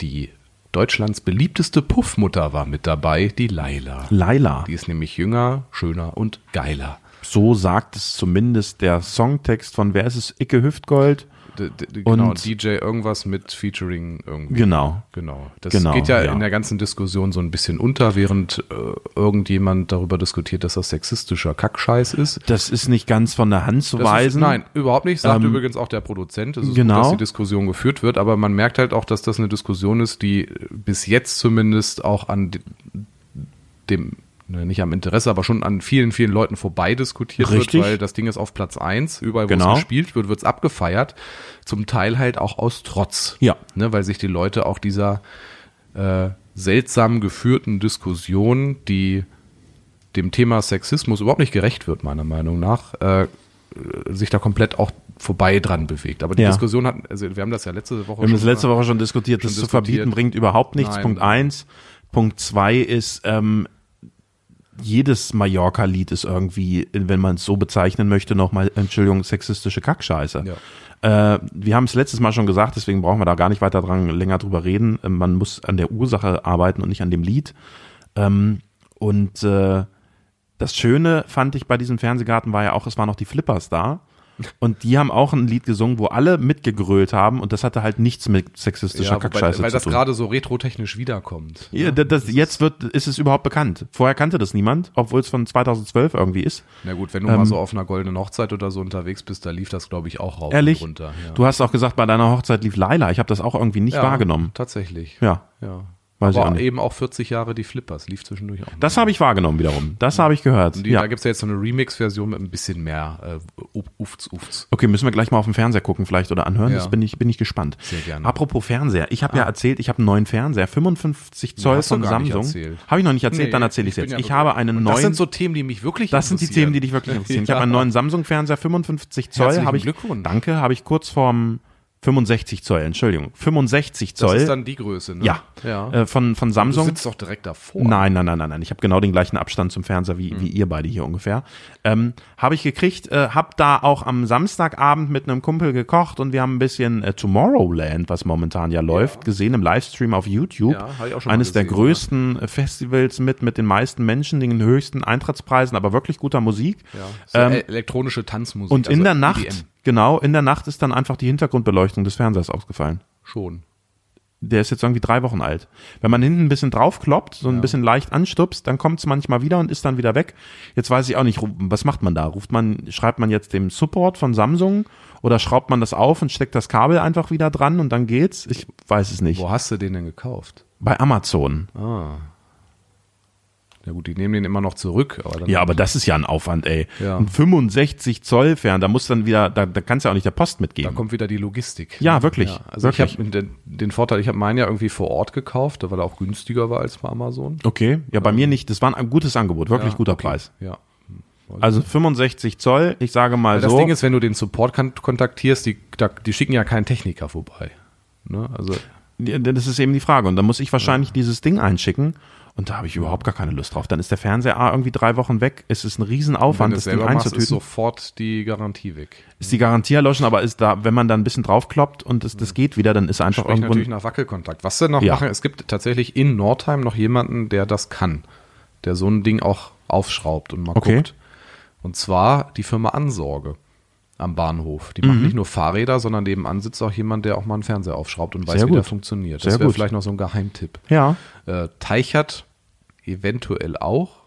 die Deutschlands beliebteste Puffmutter war mit dabei, die Laila. Laila. Die ist nämlich jünger, schöner und geiler. So sagt es zumindest der Songtext von, wer ist es? Icke Hüftgold? D genau, Und- DJ irgendwas mit Featuring irgendwie. Genau. Genau. Das Genau, geht ja, ja. in der ganzen Diskussion so ein bisschen unter, während äh, irgendjemand darüber diskutiert, dass das sexistischer Kackscheiß ist. Das ist nicht ganz von der Hand zu Das weisen. Ist, nein, überhaupt nicht. Sagt Ähm, übrigens auch der Produzent. Es ist genau. gut, dass die Diskussion geführt wird, aber man merkt halt auch, dass das eine Diskussion ist, die bis jetzt zumindest auch an de- dem, nicht am Interesse, aber schon an vielen, vielen Leuten vorbei diskutiert Richtig. wird, weil das Ding ist auf Platz eins Überall, wo Genau. es gespielt wird, wird es abgefeiert. Zum Teil halt auch aus Trotz. Ja. Ne, weil sich die Leute auch dieser äh, seltsam geführten Diskussion, die dem Thema Sexismus überhaupt nicht gerecht wird, meiner Meinung nach, äh, sich da komplett auch vorbei dran bewegt. Aber die Ja. Diskussion hat, also wir haben das ja letzte Woche Wir haben das schon letzte mal- Woche schon diskutiert. schon das zu diskutiert. verbieten bringt überhaupt nichts. Nein. Punkt eins. Punkt zwei ist, ähm, jedes Mallorca-Lied ist irgendwie, wenn man es so bezeichnen möchte, nochmal, Entschuldigung, sexistische Kackscheiße. Äh, wir haben es letztes Mal schon gesagt, deswegen brauchen wir da gar nicht weiter dran länger drüber reden. Ähm, Man muss an der Ursache arbeiten und nicht an dem Lied. Ähm, und äh, das Schöne fand ich bei diesem Fernsehgarten war ja auch, es waren noch die Flippers da. Und die haben auch ein Lied gesungen, wo alle mitgegrölt haben und das hatte halt nichts mit sexistischer ja, Kackscheiße weil zu das tun. gerade so retrotechnisch wiederkommt. Ja, das, das, jetzt wird, ist es überhaupt bekannt. Vorher kannte das niemand, obwohl es von 2012 irgendwie ist. Na gut, wenn du Ähm, mal so auf einer goldenen Hochzeit oder so unterwegs bist, da lief das, glaube ich, auch rauf Ehrlich? und runter. Ja. Du hast auch gesagt, bei deiner Hochzeit lief Laila. Ich habe das auch irgendwie nicht ja, wahrgenommen. Tatsächlich. Ja, ja. Weiß Aber eben auch 40 Jahre die Flippers, lief zwischendurch auch. das habe ich wahrgenommen wiederum. Das habe ich gehört. Die, ja. Da gibt's ja jetzt so eine Remix-Version mit ein bisschen mehr äh, Ufts, Ufts. Okay, müssen wir gleich mal auf dem Fernseher gucken vielleicht oder anhören. Ja. Das bin ich, bin ich gespannt. Sehr gerne. Apropos Fernseher. Ich habe ja erzählt, ich habe einen neuen Fernseher, 55 Zoll hast von Samsung. Habe ich noch nicht erzählt, Nee, dann erzähle ich jetzt. ja ich habe einen neuen Das sind so Themen, die mich wirklich Das sind die interessieren. Themen, die dich wirklich interessieren. Ich habe einen neuen Samsung-Fernseher, 55 Zoll. Herzlichen Habe ich, Glückwunsch. Danke, habe ich kurz vorm 65 Zoll, Entschuldigung. 65 Zoll. Das ist dann die Größe, ne? ja, ja. Äh, von, von du Samsung. sitzt doch direkt davor. Nein, nein, nein, nein, nein. Ich habe genau den gleichen Abstand zum Fernseher wie, Mhm. wie ihr beide hier ungefähr. Ähm, habe ich gekriegt, äh, habe da auch am Samstagabend mit einem Kumpel gekocht und wir haben ein bisschen äh, Tomorrowland, was momentan ja läuft, gesehen im Livestream auf YouTube. Ja, ich auch schon Eines der gesehen, größten äh, Festivals mit mit den meisten Menschen, den höchsten Eintrittspreisen, aber wirklich guter Musik. Ja. Ähm, e- elektronische Tanzmusik. und in also der Nacht, EDM. Genau, in der Nacht ist dann einfach die Hintergrundbeleuchtung des Fernsehers ausgefallen. Schon. Der ist jetzt irgendwie drei Wochen alt. Wenn man hinten ein bisschen draufkloppt, so ein bisschen leicht anstupst, dann kommt es manchmal wieder und ist dann wieder weg. Jetzt weiß ich auch nicht, was macht man da? Ruft man, schreibt man jetzt dem Support von Samsung oder schraubt man das auf und steckt das Kabel einfach wieder dran und dann geht's? Ich weiß es nicht. Wo hast du den denn gekauft? Bei Amazon. Ah. Ja gut, die nehmen den immer noch zurück. Aber Ja, aber das ist ja ein Aufwand, ey. Ja. Ein 65 Zoll Fern, da muss dann wieder, da, da kannst du ja auch nicht der Post Da mitgeben. kommt wieder die Logistik. Ja, wirklich, Ja, also wirklich. ich habe den, den Vorteil, ich habe meinen ja irgendwie vor Ort gekauft, weil er auch günstiger war als bei Amazon. Okay, ja, bei mir nicht. Das war ein gutes Angebot, wirklich Ja, guter okay. Preis. Ja. Also 65 Zoll, ich sage mal Das so. Ding ist, wenn du den Support kontaktierst, die, da, die schicken ja keinen Techniker vorbei. Ne? Also Ja, Das ist eben die Frage. Und dann muss ich wahrscheinlich dieses Ding einschicken. Und da habe ich überhaupt gar keine Lust drauf. Dann ist der Fernseher A irgendwie drei Wochen weg. Es ist ein Riesenaufwand, das Ding machst, ist einzutüten. sofort die Garantie weg. Ist die Garantie erloschen, aber ist da, wenn man da ein bisschen draufkloppt und es, das geht wieder, dann ist einfach Sprich irgendwo. natürlich nach Wackelkontakt. Was sie noch Ja. machen, es gibt tatsächlich in Nordheim noch jemanden, der das kann. Der so ein Ding auch aufschraubt und mal Okay. guckt. Und zwar die Firma Ansorge am Bahnhof. Die Mhm. machen nicht nur Fahrräder, sondern nebenan sitzt auch jemand, der auch mal einen Fernseher aufschraubt und weiß, Sehr wie der funktioniert. Das wäre vielleicht noch so ein Geheimtipp. ja, Äh, Teichert eventuell auch.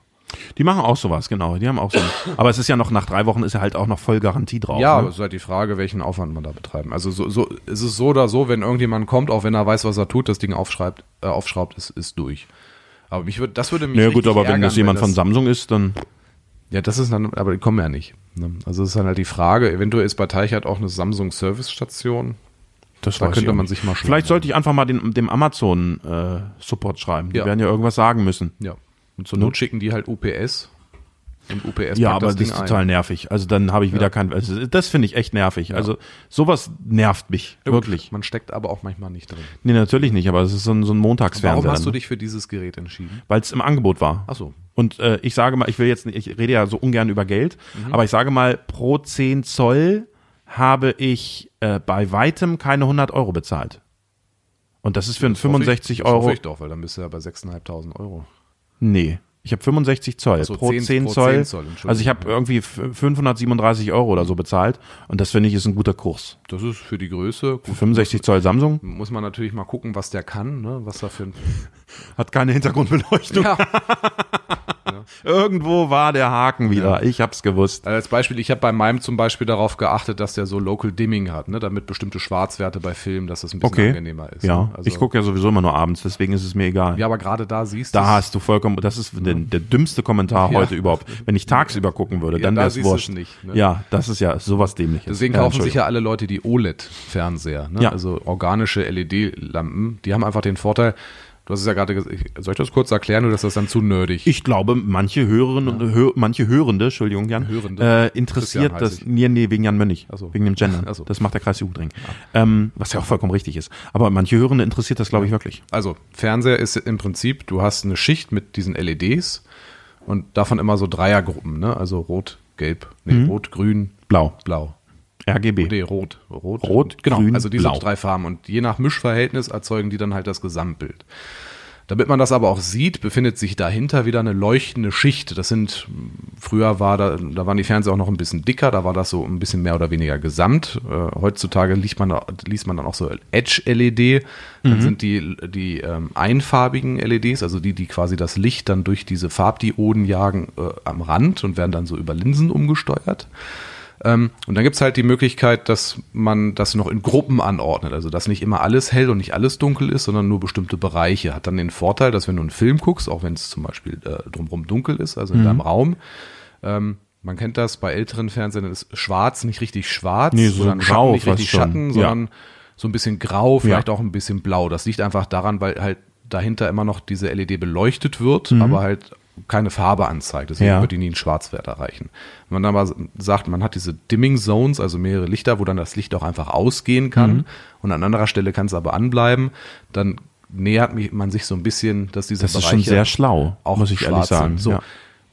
die machen auch sowas, genau. Die haben auch so. aber es ist ja noch nach drei Wochen ist ja halt auch noch voll Garantie drauf. Ja, aber ne? es ist halt die Frage, welchen Aufwand man da betreiben. Also so, so es ist so oder so, wenn irgendjemand kommt, auch wenn er weiß, was er tut, das Ding aufschreibt, äh, aufschraubt, ist, ist durch. Aber mich würde, das würde mich Naja, gut, aber wenn ärgern, das jemand von das- Samsung ist, dann. Ja, das ist dann, aber die kommen ja nicht. Ne? Also es ist dann halt die Frage, eventuell ist bei Teichert auch eine Samsung Service Station. Das Da könnte man sich mal schlau Vielleicht sollte ich einfach mal den, dem Amazon äh, Support schreiben. Die Ja. werden ja irgendwas sagen müssen. Ja. Und zur Not schicken die halt UPS. Und UPS Ja, aber das, Ding ist ein. total nervig. Also dann habe ich wieder Ja. kein. Also das finde ich echt nervig. Also sowas nervt mich Ja, gut, wirklich. Man steckt aber auch manchmal nicht drin. Nee, natürlich nicht. Aber es ist so ein, so ein Montagsfernseher. Warum hast du dich für dieses Gerät entschieden? Weil es im Angebot war. Ach so. Und äh, ich sage mal, ich will jetzt, nicht, ich rede ja so ungern über Geld, Mhm. aber ich sage mal, pro 10 Zoll habe ich äh, bei weitem keine 100 Euro bezahlt. Und das ist für einen Das hoffe 65 ich, Das Euro. hoffe ich doch, weil dann bist du ja bei 6.500 Euro. Nee. Ich habe 65 Zoll so, pro 10, 10 pro Zoll. 10 Zoll, also ich habe irgendwie f- 537 Euro oder so bezahlt und das finde ich ist ein guter Kurs. Das ist für die Größe. Für 65 Zoll Samsung Muss man natürlich mal gucken, was der kann, ne? was da für ein. hat keine Hintergrundbeleuchtung. Ja. Irgendwo war der Haken wieder. Ich hab's gewusst. Also als Beispiel, ich habe bei meinem zum Beispiel darauf geachtet, dass der so Local Dimming hat, ne? damit bestimmte Schwarzwerte bei Filmen, dass das ein bisschen Okay. angenehmer ist. Ja, ne? also, ich gucke ja sowieso immer nur abends, deswegen ist es mir egal. Ja, aber gerade da siehst Da du's. hast du vollkommen, das ist der, der dümmste Kommentar Ja. heute überhaupt. Wenn ich tagsüber gucken würde, Ja, dann da wäre es siehst du's wurscht. nicht, ne? Ja, das ist ja sowas dämliches. Deswegen ja, kaufen sich ja alle Leute die OLED-Fernseher, ne? Ja. also organische LED-Lampen. Die haben einfach den Vorteil, du hast es ja gerade gesagt, soll ich das kurz erklären oder ist das dann zu nerdig? Ich glaube, manche Hörerinnen und Hör, manche Hörende, Entschuldigung, Jan, Hörende. äh, interessiert das, nee, nee, wegen Jan Mönnig, so. wegen dem Gender. So. Das macht der Kreis Jugendring. Ähm, was ja auch vollkommen richtig ist. Aber manche Hörende interessiert das, glaube ich, wirklich. Also, Fernseher ist im Prinzip, du hast eine Schicht mit diesen LEDs und davon immer so Dreiergruppen, ne? Also rot, gelb, nee, Mhm. rot, grün, Blau. blau. RGB. Nee, rot. Rot, Rot, genau. grün, also diese blau. drei Farben. Und je nach Mischverhältnis erzeugen die dann halt das Gesamtbild. Damit man das aber auch sieht, befindet sich dahinter wieder eine leuchtende Schicht. Das sind, früher war da, da waren die Fernseher auch noch ein bisschen dicker, da war das so ein bisschen mehr oder weniger gesamt. Äh, heutzutage liest man, da- liest man dann auch so Edge-LED. Dann Mhm. sind die, die ähm, einfarbigen LEDs, also die, die quasi das Licht dann durch diese Farbdioden jagen, äh, am Rand und werden dann so über Linsen umgesteuert. Ähm, und dann gibt's halt die Möglichkeit, dass man das noch in Gruppen anordnet. Also dass nicht immer alles hell und nicht alles dunkel ist, sondern nur bestimmte Bereiche. Hat dann den Vorteil, dass wenn du einen Film guckst, auch wenn es zum Beispiel äh, drumherum dunkel ist, also in deinem Raum, ähm, man kennt das bei älteren Fernsehern, ist schwarz nicht richtig schwarz, Nee, so sondern grau Schatten nicht richtig schon. Schatten, Ja. sondern so ein bisschen grau, vielleicht Ja. auch ein bisschen blau. Das liegt einfach daran, weil halt dahinter immer noch diese LED beleuchtet wird, Mhm. aber halt keine Farbe anzeigt. Deswegen Ja. wird die nie einen Schwarzwert erreichen. Wenn man aber sagt, man hat diese Dimming Zones, also mehrere Lichter, wo dann das Licht auch einfach ausgehen kann Mhm. und an anderer Stelle kann es aber anbleiben, dann nähert man sich so ein bisschen, dass diese Das ist Bereiche schon sehr schlau, auch muss ich ehrlich sagen. Sind. So. Ja.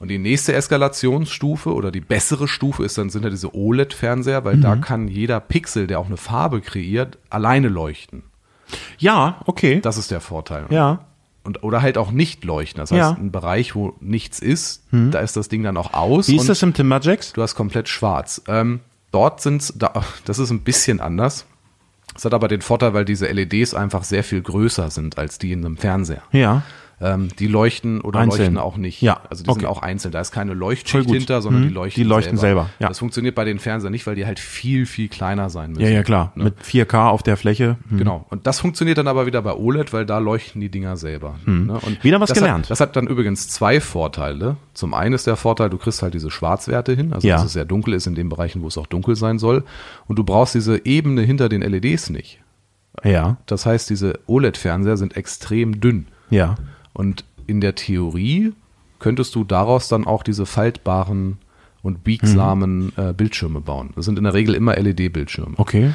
Und die nächste Eskalationsstufe oder die bessere Stufe ist dann sind ja diese OLED-Fernseher, weil da Mhm. kann jeder Pixel, der auch eine Farbe kreiert, alleine leuchten. Ja, okay. Das ist der Vorteil. ja. Und, oder halt auch nicht leuchten. Das heißt, Ja. Ein Bereich, wo nichts ist, da ist das Ding dann auch aus. Wie und ist das im Timberjacks? Du hast komplett schwarz. Ähm, dort sind's, da, das ist ein bisschen anders. Das hat aber den Vorteil, weil diese LEDs einfach sehr viel größer sind als die in einem Fernseher. Ja. Ähm, die leuchten oder Einzeln. leuchten auch nicht. Ja, Also die okay. sind auch einzeln. Da ist keine Leuchtschicht hinter, sondern Mhm. die leuchten Die leuchten selber, ja. Das funktioniert bei den Fernsehern nicht, weil die halt viel, viel kleiner sein müssen. Ja, ja, klar. Ne? Mit 4K auf der Fläche. Hm. Genau. Und das funktioniert dann aber wieder bei OLED, weil da leuchten die Dinger selber. Ne? Und. Wieder was das gelernt. Hat, das hat dann übrigens zwei Vorteile. Zum einen ist der Vorteil, du kriegst halt diese Schwarzwerte hin, also Ja. dass es sehr dunkel ist in den Bereichen, wo es auch dunkel sein soll. Und du brauchst diese Ebene hinter den LEDs nicht. Ja. Das heißt, diese OLED-Fernseher sind extrem dünn. Ja. Und in der Theorie könntest du daraus dann auch diese faltbaren und biegsamen Mhm. äh, Bildschirme bauen. Das sind in der Regel immer LED-Bildschirme. Okay.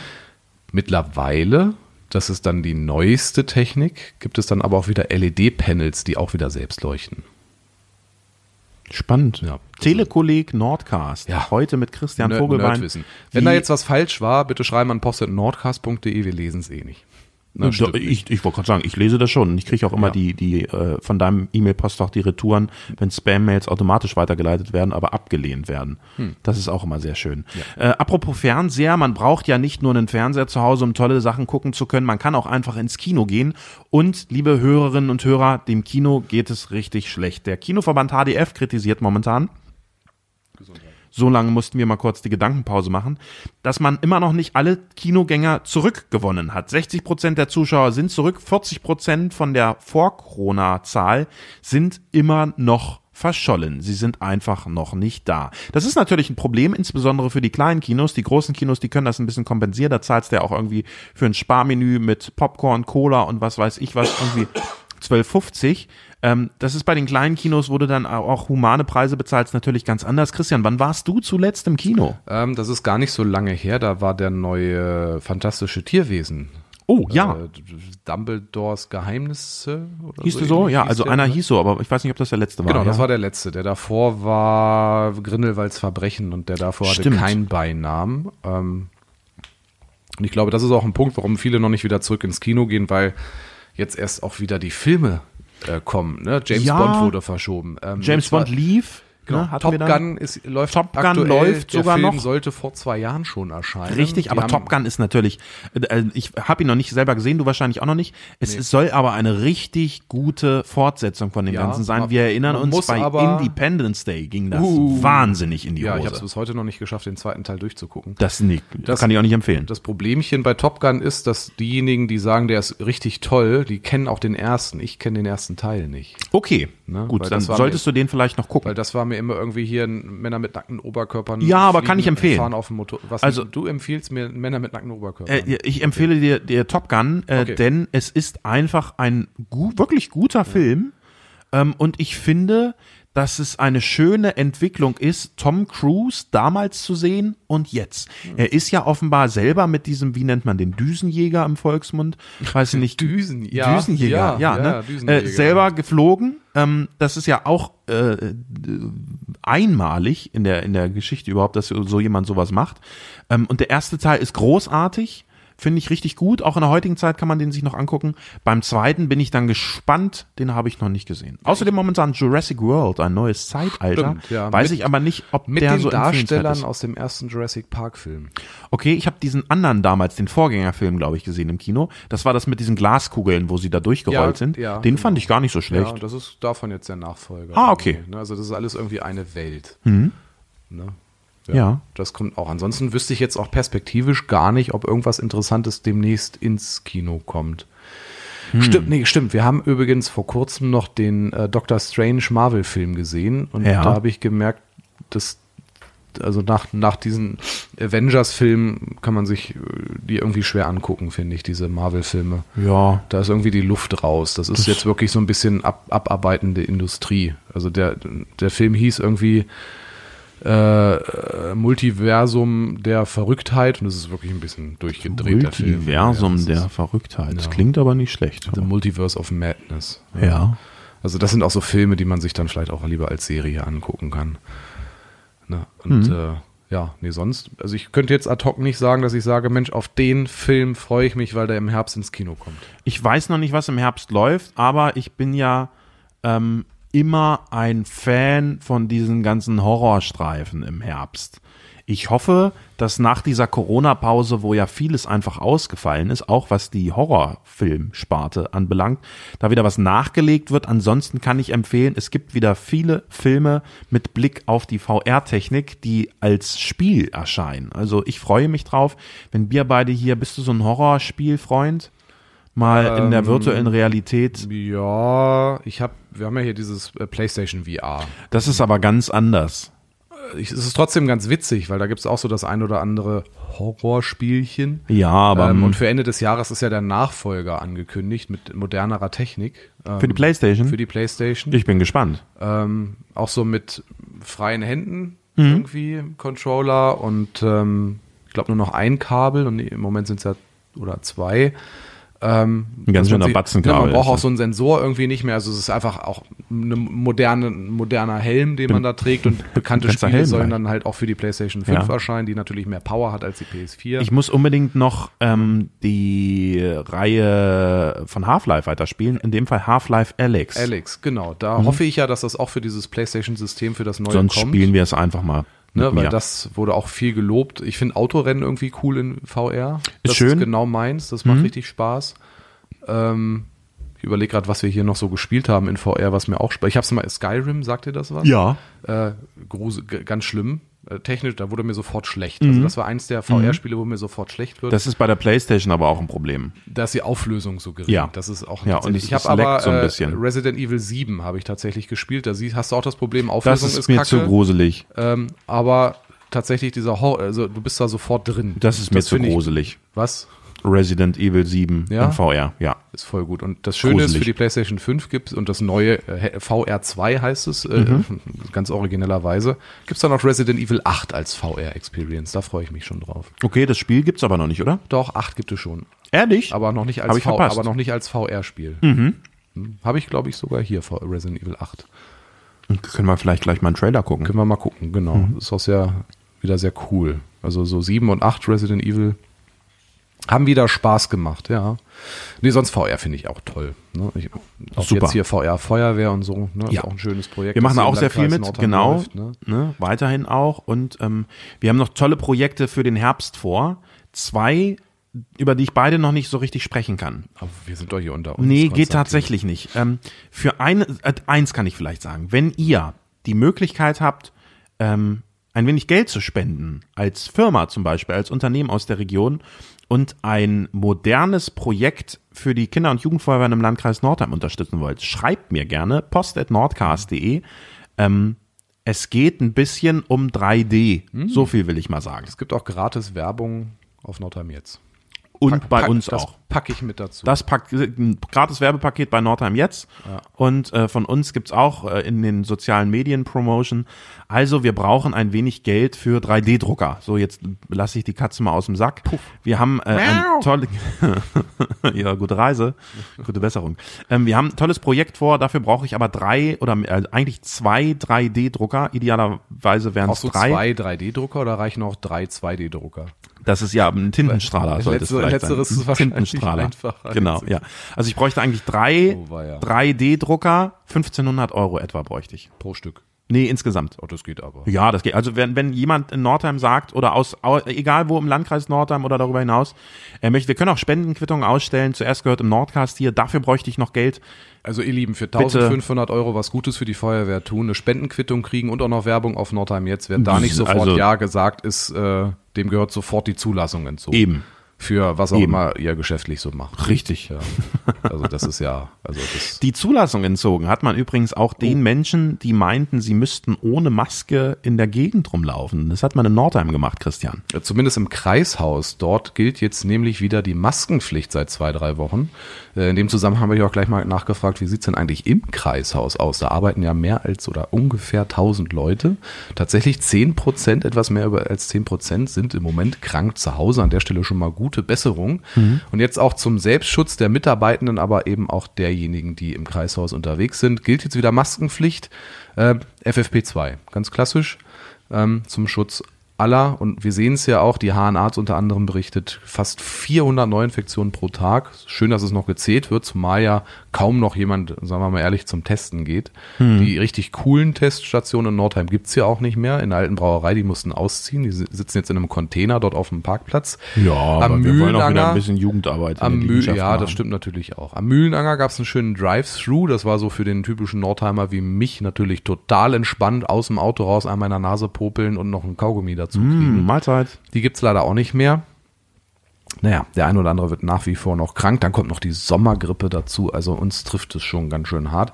Mittlerweile, das ist dann die neueste Technik, gibt es dann aber auch wieder LED-Panels, die auch wieder selbst leuchten. Spannend. Ja. Telekolleg Nordcast. Ja. Heute mit Christian Nerd- Vogelbein. Nerdwissen. Wenn da jetzt was falsch war, bitte schreiben an post.nordcast.de, wir lesen es eh nicht. Na, ich ich wollte gerade sagen, ich lese das schon. Und Ich kriege auch immer Ja. die, die äh, von deinem E-Mail-Postfach die Retouren, wenn Spam-Mails automatisch weitergeleitet werden, aber abgelehnt werden. Hm. Das ist auch immer sehr schön. Äh, apropos Fernseher, man braucht ja nicht nur einen Fernseher zu Hause, um tolle Sachen gucken zu können. Man kann auch einfach ins Kino gehen. Und, liebe Hörerinnen und Hörer, dem Kino geht es richtig schlecht. Der Kinoverband HDF kritisiert momentan, so lange mussten wir mal kurz die Gedankenpause machen, dass man immer noch nicht alle Kinogänger zurückgewonnen hat. 60 Prozent der Zuschauer sind zurück, 40 Prozent von der Vor-Corona-Zahl sind immer noch verschollen. Sie sind einfach noch nicht da. Das ist natürlich ein Problem, insbesondere für die kleinen Kinos. Die großen Kinos, die können das ein bisschen kompensieren. Da zahlst du ja auch irgendwie für ein Sparmenü mit Popcorn, Cola und was weiß ich was, irgendwie 12,50. Ähm, das ist bei den kleinen Kinos, wo du dann auch humane Preise bezahlst, natürlich ganz anders. Christian, wann warst du zuletzt im Kino? Ähm, das ist gar nicht so lange her, da war der neue fantastische Tierwesen. Oh, ja. Äh, Dumbledores Geheimnisse. Oder hieß du so? Ja, also einer ne? hieß so, aber ich weiß nicht, ob das der letzte war. Genau, das ja. war der letzte. Der davor war Grindelwalds Verbrechen und der davor Stimmt. hatte keinen Beinamen. Ähm, und ich glaube, das ist auch ein Punkt, warum viele noch nicht wieder zurück ins Kino gehen, weil jetzt erst auch wieder die Filme äh, kommen. Ne? James Ja. Bond wurde verschoben. Ähm, James Bond lief. Genau, ne, Top. Gun ist, läuft Top Gun aktuell. läuft der sogar Film noch. sollte vor zwei Jahren schon erscheinen. Richtig, Die aber Top Gun ist natürlich, äh, ich habe ihn noch nicht selber gesehen, du wahrscheinlich auch noch nicht. Es es soll aber eine richtig gute Fortsetzung von dem Ja, Ganzen sein. Wir erinnern uns, bei Independence Day ging das Uh. wahnsinnig in die Ja, ich habe es Hose. bis heute noch nicht geschafft, den zweiten Teil durchzugucken. Das, nicht, das kann ich auch nicht empfehlen. Das Problemchen bei Top Gun ist, dass diejenigen, die sagen, der ist richtig toll, die kennen auch den ersten. Ich kenne den ersten Teil nicht. Okay, Ne, gut, weil dann solltest du den vielleicht noch gucken. Weil das war mir immer irgendwie hier Männer mit nackten Oberkörpern. Ja, aber kann ich empfehlen. Fahren auf dem Motor. Was, Also- du empfiehlst mir Männer mit nackten Oberkörpern. Äh, ich empfehle dir, dir Top Gun, äh, Okay. denn es ist einfach ein gu wirklich guter Film. Ähm, und ich finde, dass es eine schöne Entwicklung ist, Tom Cruise damals zu sehen und jetzt. Hm. Er ist ja offenbar selber mit diesem, wie nennt man den, Düsenjäger im Volksmund? Weiß ich nicht. Düsen, ja. Düsenjäger, ja, ja, ne? ja, Düsenjäger. Äh, selber geflogen. Ähm, das ist ja auch äh, einmalig in der, in der Geschichte überhaupt, dass so jemand sowas macht. Ähm, und der erste Teil ist großartig. Finde ich richtig gut. Auch in der heutigen Zeit kann man den sich noch angucken. Beim zweiten bin ich dann gespannt. Den habe ich noch nicht gesehen. Außerdem momentan Jurassic World, ein neues Zeitalter. Stimmt, ja. Weiß Mit- ich aber nicht, ob mit der den so Darstellern ist. aus dem ersten Jurassic Park Film. Okay, ich habe diesen anderen damals, den Vorgängerfilm, glaube ich, gesehen im Kino. Das war das mit diesen Glaskugeln, wo sie da durchgerollt Ja, sind. ja, den genau. fand ich gar nicht so schlecht. Ja, das ist davon jetzt der Nachfolger. Ah, okay. Ne, Also das ist alles irgendwie eine Welt. Mhm. Ne? Ja. Das kommt auch. Ansonsten wüsste ich jetzt auch perspektivisch gar nicht, ob irgendwas Interessantes demnächst ins Kino kommt. Hm. Stimmt, nee, stimmt. Wir haben übrigens vor kurzem noch den äh, Doctor Strange Marvel-Film gesehen und Ja. da habe ich gemerkt, dass also nach, nach diesen Avengers-Filmen kann man sich äh, die irgendwie schwer angucken, finde ich, diese Marvel-Filme. Ja. Da ist irgendwie die Luft raus. Das ist jetzt wirklich so ein bisschen ab, abarbeitende Industrie. Also der, der Film hieß irgendwie äh, Multiversum der Verrücktheit und das ist wirklich ein bisschen durchgedreht. der Film. Multiversum Ja, das der Verrücktheit. Das Ja. klingt aber nicht schlecht. The Multiverse of Madness. Ja. Also das sind auch so Filme, die man sich dann vielleicht auch lieber als Serie angucken kann. Ne? Und Mhm. äh, ja, nee, sonst, also ich könnte jetzt ad hoc nicht sagen, dass ich sage, Mensch, auf den Film freue ich mich, weil der im Herbst ins Kino kommt. Ich weiß noch nicht, was im Herbst läuft, aber ich bin ja ähm, immer ein Fan von diesen ganzen Horrorstreifen im Herbst. Ich hoffe, dass nach dieser Corona-Pause, wo ja vieles einfach ausgefallen ist, auch was die Horrorfilmsparte anbelangt, da wieder was nachgelegt wird. Ansonsten kann ich empfehlen, es gibt wieder viele Filme mit Blick auf die VR-Technik, die als Spiel erscheinen. Also ich freue mich drauf, wenn wir beide hier, bist du so ein Horrorspielfreund? Mal in der Ähm, virtuellen Realität. Ja, ich habe, wir haben ja hier dieses äh, PlayStation VR. Das ist aber ganz anders. Ich, es ist trotzdem ganz witzig, weil da gibt es auch so das ein oder andere Horrorspielchen. Ja, aber ähm, ähm, und für Ende des Jahres ist ja der Nachfolger angekündigt mit modernerer Technik. Ähm, für die Playstation? Für die PlayStation. ich bin gespannt. Ähm, auch so mit freien Händen Mhm. irgendwie, Controller und ähm, ich glaube nur noch ein Kabel und im Moment sind es ja oder zwei. Ähm, Ein ganz schöner Batzenkabel Ne, man braucht auch so einen Sensor irgendwie nicht mehr. Also es ist einfach auch eine moderne, ein moderner Helm, den man da trägt und bekannte Spiele Helm sollen gleich. dann halt auch für die PlayStation 5 Ja. erscheinen, die natürlich mehr Power hat als die PS4. Ich muss unbedingt noch ähm, die Reihe von Half-Life weiterspielen. In dem Fall Half-Life Alex. Alex, genau. Da hoffe ich ja, dass das auch für dieses PlayStation-System für das neue Sonst kommt. spielen wir es einfach mal. Ne, weil das wurde auch viel gelobt. Ich finde Autorennen irgendwie cool in VR. das schön. ist genau meins. Das macht richtig Spaß. Ähm, ich überlege gerade, was wir hier noch so gespielt haben in VR, was mir auch Spaß. Ich habe es mal Skyrim, sagt ihr das was? ja. Äh, ganz schlimm. Äh, technisch, da wurde mir sofort schlecht. Mhm. Also das war eins der VR-Spiele, wo mir sofort schlecht wird. Das ist bei der Playstation aber auch ein Problem. da ist die Auflösung so gering. Ja. Das ist auch Ja, und es- ich habe aber so ein äh, bisschen. Resident Evil 7 habe ich tatsächlich gespielt. Da hast du auch das Problem, Das Auflösung ist, ist, mir kacke. zu gruselig. Ähm, aber tatsächlich dieser Horror, also du bist da sofort drin. Das ist mir zu finde ich- gruselig. Was? Resident Evil 7 Ja? in VR, ja. Ist voll gut. Und das Schöne ist, Gruselig. für die PlayStation 5 gibt und das neue äh, VR2 heißt es, äh, Mhm. ganz originellerweise, gibt es dann auch Resident Evil 8 als VR-Experience. Da freue ich mich schon drauf. Okay, das Spiel gibt's aber noch nicht, oder? Doch, 8 gibt es schon. Ehrlich? Aber noch nicht als, ich v aber noch nicht als VR-Spiel. Mhm. Habe ich, glaube ich, sogar hier, vor Resident Evil 8. Können wir vielleicht gleich mal einen Trailer gucken. Können wir mal gucken, genau. Mhm. Ist auch sehr, wieder sehr cool. Also so 7 und 8 Resident Evil haben wieder Spaß gemacht, ja. Nee, sonst VR finde ich auch toll. Ne? Ich, auch Super. jetzt hier VR Feuerwehr und so, ne? Ja. Ist auch ein schönes Projekt. Wir machen auch sehr viel mit, genau, läuft, ne? ne, weiterhin auch. Und ähm, wir haben noch tolle Projekte für den Herbst vor. Zwei, über die ich beide noch nicht so richtig sprechen kann. Aber wir sind doch hier unter uns. Nee, geht tatsächlich nicht. Ähm, für eine, äh, eins kann ich vielleicht sagen. Wenn ihr die Möglichkeit habt, ähm, ein wenig Geld zu spenden, als Firma zum Beispiel, als Unternehmen aus der Region und ein modernes Projekt für die Kinder- und Jugendfeuerwehren im Landkreis Nordheim unterstützen wollt, schreibt mir gerne post.nordcast.de. Ähm, es geht ein bisschen um 3D. Hm. So viel will ich mal sagen. Es gibt auch gratis Werbung auf Nordheim jetzt. Und Pack- bei pack- uns das auch. packe ich mit dazu. Das packt ein gratis Werbepaket bei Nordheim jetzt. Und äh, von uns gibt's auch äh, in den sozialen Medien Promotion. Also wir brauchen ein wenig Geld für 3D-Drucker. So, jetzt lasse ich die Katze mal aus dem Sack. Wir haben äh, ein tolle ja, gute Reise, gute Besserung. Ähm, wir haben ein tolles Projekt vor, dafür brauche ich aber drei oder äh, eigentlich zwei 3D-Drucker. Idealerweise wären es so drei. zwei 3D-Drucker oder reichen auch drei 2D-Drucker? Das ist ja ein Tintenstrahler. Weil sollte es vielleicht letzteres sein. ist Tintenstrahler. Genau, ja. Also ich bräuchte eigentlich drei Oh, weia. 3D-Drucker, 1500 Euro etwa bräuchte ich. Pro Stück. Nee, insgesamt. Oh, das geht aber. Ja, das geht. Also wenn, wenn jemand in Nordheim sagt oder aus, au- egal wo im Landkreis Nordheim oder darüber hinaus, er möchte, wir können auch Spendenquittungen ausstellen. Zuerst gehört im Nordcast hier. Dafür bräuchte ich noch Geld. Also ihr Lieben, für Bitte. 1500 Euro was Gutes für die Feuerwehr tun, eine Spendenquittung kriegen und auch noch Werbung auf Nordheim jetzt. Wer da nicht sofort Also- Ja gesagt ist, äh, dem gehört sofort die Zulassung entzogen. Eben. Für was auch Eben. immer ihr geschäftlich so macht. Richtig. Ja. Also das ist ja, also das. Die Zulassung entzogen hat man übrigens auch den Oh. Menschen, die meinten, sie müssten ohne Maske in der Gegend rumlaufen. Das hat man in Nordheim gemacht, Christian. Zumindest im Kreishaus. Dort gilt jetzt nämlich wieder die Maskenpflicht seit zwei, drei Wochen. Äh, In dem Zusammenhang habe ich auch gleich mal nachgefragt, wie sieht's denn eigentlich im Kreishaus aus? Da arbeiten ja mehr als oder ungefähr 1000 Leute. Tatsächlich 10 Prozent, etwas mehr als 10 Prozent sind im Moment krank zu Hause. An der Stelle schon mal gute Besserung. Und jetzt auch zum Selbstschutz der Mitarbeitenden, aber eben auch derjenigen, die im Kreishaus unterwegs sind, gilt jetzt wieder Maskenpflicht. Äh, FFP2, ganz klassisch ähm, zum Schutz aller. Und wir sehen es ja auch, die HNA hat unter anderem berichtet, fast 400 Neuinfektionen pro Tag. Schön, dass es noch gezählt wird, zumal ja kaum noch jemand, sagen wir mal ehrlich, zum Testen geht. Die richtig coolen Teststationen in Nordheim gibt's ja auch nicht mehr. In der alten Brauerei, die mussten ausziehen. Die si- sitzen jetzt in einem Container dort auf dem Parkplatz. am Mühlenanger, Jugendarbeit. am Mühl, ja, das stimmt natürlich auch. Am Mühlenanger gab es einen schönen Drive-Thru. Das war so für den typischen Nordheimer wie mich natürlich total entspannt. Aus dem Auto raus, einmal in der Nase popeln und noch ein Kaugummi dazu kriegen. Hm, Mahlzeit. Die gibt's leider auch nicht mehr. Naja, der ein oder andere wird nach wie vor noch krank. Dann kommt noch die Sommergrippe dazu. Also uns trifft es schon ganz schön hart.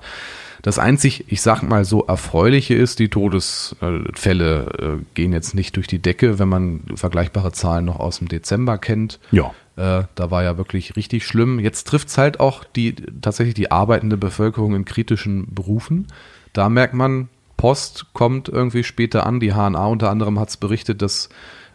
Das einzig, ich sag mal so, erfreuliche ist, die Todesfälle äh, gehen jetzt nicht durch die Decke, wenn man vergleichbare Zahlen noch aus dem Dezember kennt. Ja. Äh, da war ja wirklich richtig schlimm. Jetzt trifft's halt auch die tatsächlich die arbeitende Bevölkerung in kritischen Berufen. Da merkt man, Post kommt irgendwie später an. Die HNA unter anderem hat's berichtet, dass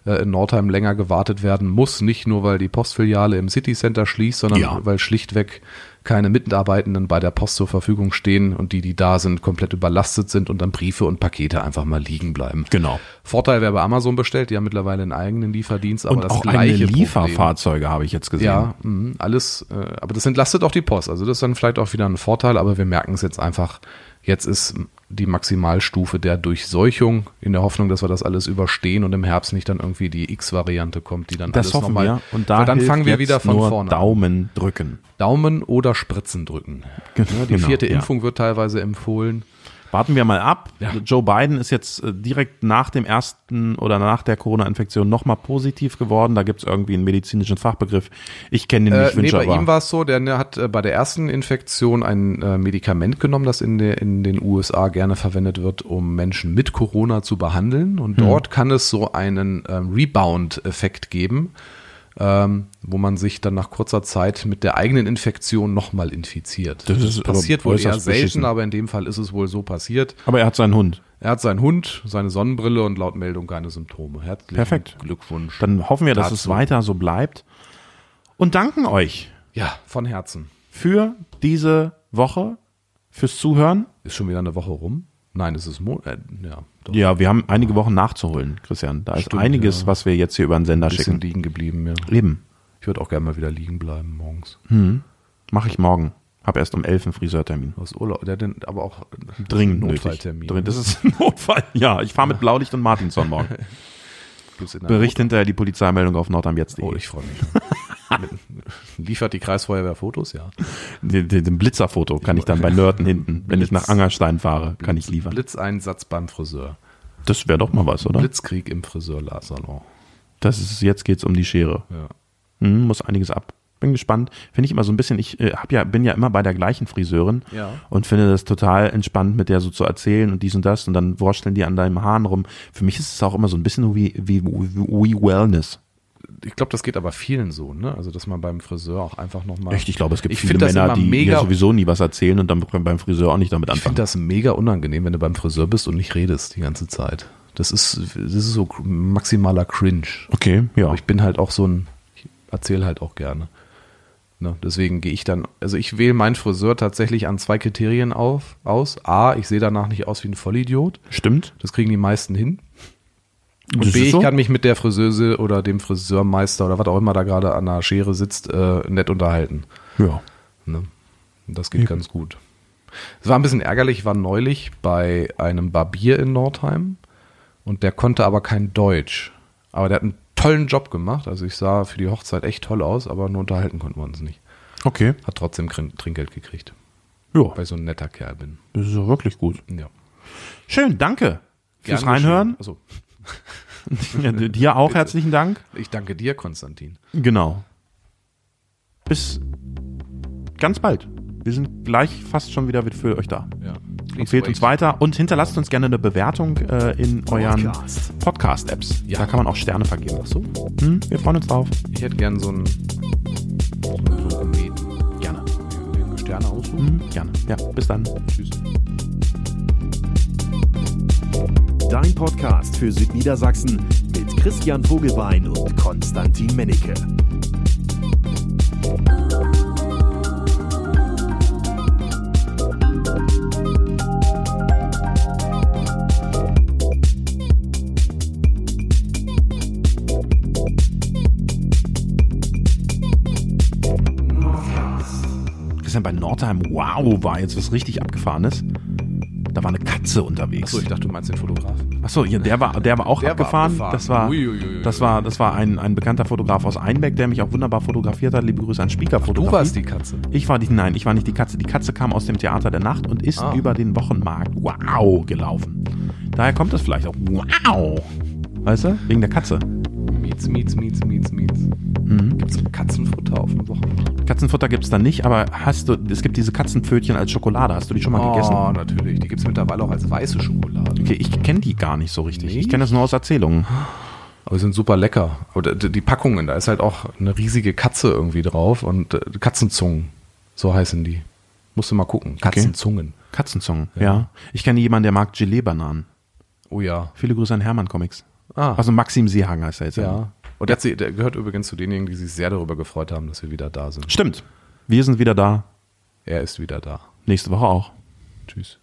äh, in Nordheim länger gewartet werden muss. Nicht nur, weil die Postfiliale im City Center schließt, sondern Ja. weil schlichtweg keine Mitarbeitenden bei der Post zur Verfügung stehen und die, die da sind, komplett überlastet sind und dann Briefe und Pakete einfach mal liegen bleiben. Genau. Vorteil, wer bei Amazon bestellt, die haben mittlerweile einen eigenen Lieferdienst, aber Und das auch gleiche eigene. Lieferfahrzeuge habe ich jetzt gesehen. Ja, mh, alles, äh, aber das entlastet auch die Post. Also das ist dann vielleicht auch wieder ein Vorteil, aber wir merken es jetzt einfach, jetzt ist die Maximalstufe der Durchseuchung in der Hoffnung, dass wir das alles überstehen und im Herbst nicht dann irgendwie die X-Variante kommt, die dann Das alles hoffen nochmal. wir. Und da dann fangen wir wieder von vorne an. Daumen drücken. Daumen oder Spritzen drücken. Ja, die Genau, vierte ja. Impfung wird teilweise empfohlen. Warten wir mal ab. Ja. Joe Biden ist jetzt äh, direkt nach dem ersten oder nach der Corona-Infektion nochmal positiv geworden. Da gibt es irgendwie einen medizinischen Fachbegriff. Ich kenne den Äh, nicht, nee, wünsche bei aber. ihm war es so, der hat äh, bei der ersten Infektion ein äh, Medikament genommen, das in, der, in den USA gerne verwendet wird, um Menschen mit Corona zu behandeln. Und Hm. dort kann es so einen ähm, Rebound-Effekt geben, ähm, wo man sich dann nach kurzer Zeit mit der eigenen Infektion nochmal infiziert. Das ist aber passiert wohl eher selten, beschissen. aber in dem Fall ist es wohl so passiert. aber er hat seinen Hund. Er hat seinen Hund, seine Sonnenbrille und laut Meldung keine Symptome. Herzlichen Perfekt. Glückwunsch. Dann hoffen wir, dass es dazu. weiter so bleibt. Und danken euch Ja, von Herzen. für diese Woche, fürs Zuhören. Ist schon wieder eine Woche rum? Nein, es ist Mo äh, ja, doch. Ja, wir haben einige Wochen nachzuholen, Christian. Da ist Stimmt, einiges, ja. was wir jetzt hier über den Sender ein bisschen schicken. liegen geblieben, ja. Eben. Ich würde auch gerne mal wieder liegen bleiben morgens. Mache ich morgen. Hab erst um 11 einen Friseurtermin. Aus Urlaub, der denn aber auch Dringend Notfalltermin. nötig. Dringend. Das ist ein Notfall. Ja, ich fahre mit Blaulicht und Martinson morgen. Bericht hinterher die Polizeimeldung auf nordamjetzt.de. Oh, ich freue mich. Liefert die Kreisfeuerwehr Fotos, ja. Den, den, Blitzerfoto kann ich dann bei Nörten hinten, wenn ich nach Angerstein fahre, kann ich liefern. Blitzeinsatz beim Friseur. Das wäre doch mal was, oder? Blitzkrieg im Friseursalon. Das ist, jetzt geht's um die Schere. Ja. Hm, muss einiges ab. Bin gespannt. Finde ich immer so ein bisschen, ich äh, hab ja, bin ja immer bei der gleichen Friseurin Ja. und finde das total entspannt, mit der so zu erzählen und dies und das und dann wursteln die an deinem Haaren rum. Für mich ist es auch immer so ein bisschen wie, wie, wie Wellness. Ich glaube, das geht aber vielen so, ne? Also, dass man beim Friseur auch einfach nochmal. Echt, ich glaube, es gibt Ich viele Männer, die mega- mir sowieso nie was erzählen und dann beim Friseur auch nicht damit Ich anfangen. finde das mega unangenehm, wenn du beim Friseur bist und nicht redest die ganze Zeit. Das ist, das ist so maximaler Cringe. Okay, ja. Aber ich bin halt auch so ein, ich erzähle halt auch gerne. Ne, deswegen gehe ich dann, also ich wähle meinen Friseur tatsächlich an zwei Kriterien auf, aus. A, ich sehe danach nicht aus wie ein Vollidiot. Stimmt. Das kriegen die meisten hin. Und Das B, ich so. kann mich mit der Friseuse oder dem Friseurmeister oder was auch immer da gerade an der Schere sitzt, äh, nett unterhalten. Ja. Ne? Das geht ganz gut. Es war ein bisschen ärgerlich, ich war neulich bei einem Barbier in Nordheim und der konnte aber kein Deutsch. Aber der hat einen tollen Job gemacht. Also ich sah für die Hochzeit echt toll aus, aber nur unterhalten konnten wir uns nicht. Okay. Hat trotzdem Trin- Trinkgeld gekriegt, Ja, weil ich so ein netter Kerl bin. das ist ja wirklich gut. Ja. Schön, danke fürs Reinhören. Also, Ja, dir auch herzlichen Dank. Ich danke dir, Konstantin. Genau. Bis ganz bald. Wir sind gleich fast schon wieder für euch da. Ja. Empfehlt uns weiter und hinterlasst uns gerne eine Bewertung äh, in euren Podcast. Podcast-Apps. Ja. Da kann man auch Sterne vergeben. Ach so. Hm, wir freuen uns drauf. Ich hätte gern so einen so. Gerne. Sterne aussuchen. Hm, gerne. Ja, bis dann. Tschüss. Dein Podcast für Südniedersachsen mit Christian Vogelbein und Konstantin Mennecke. Christian, bei Nordheim, wow, war jetzt was richtig Abgefahrenes. War Katze unterwegs. Achso, ich dachte, du meinst den Fotografen. Achso, ja, der war, der war auch Der war abgefahren. abgefahren. Das war, Uiuiui. das war, das war ein, ein bekannter Fotograf aus Einbeck, der mich auch wunderbar fotografiert hat. Liebe Grüße an Spiekerfotografie. Du warst die Katze. Ich war die, nein, ich war nicht die Katze. Die Katze kam aus dem Theater der Nacht und ist Ah. über den Wochenmarkt, wow, gelaufen. Daher kommt es vielleicht auch, wow. Weißt du? Wegen der Katze. Miets, Miets, Miets, Miets, Miets. Mhm. Gibt's Katzenfutter auf dem Wochenmarkt? Katzenfutter gibt's da nicht, aber hast du, es gibt diese Katzenpfötchen als Schokolade. Hast du die schon mal gegessen? Oh, natürlich. Die gibt's mittlerweile auch als weiße Schokolade. Okay, ich kenne die gar nicht so richtig. Ich Nicht? kenne das nur aus Erzählungen. Aber die sind super lecker. Oder die Packungen, da ist halt auch eine riesige Katze irgendwie drauf und äh, Katzenzungen, so heißen die. Musst du mal gucken. Katzenzungen. Katzenzungen, ja. Ich kenne jemanden, der mag Gelee-Bananen. Oh ja. Viele Grüße an Hermann Comics. Ah, Also Maxim Seehagen heißt er jetzt. ja. Und sie- der gehört übrigens zu denjenigen, die sich sehr darüber gefreut haben, dass wir wieder da sind. Stimmt. Wir sind wieder da. Er ist wieder da. Nächste Woche auch. Tschüss.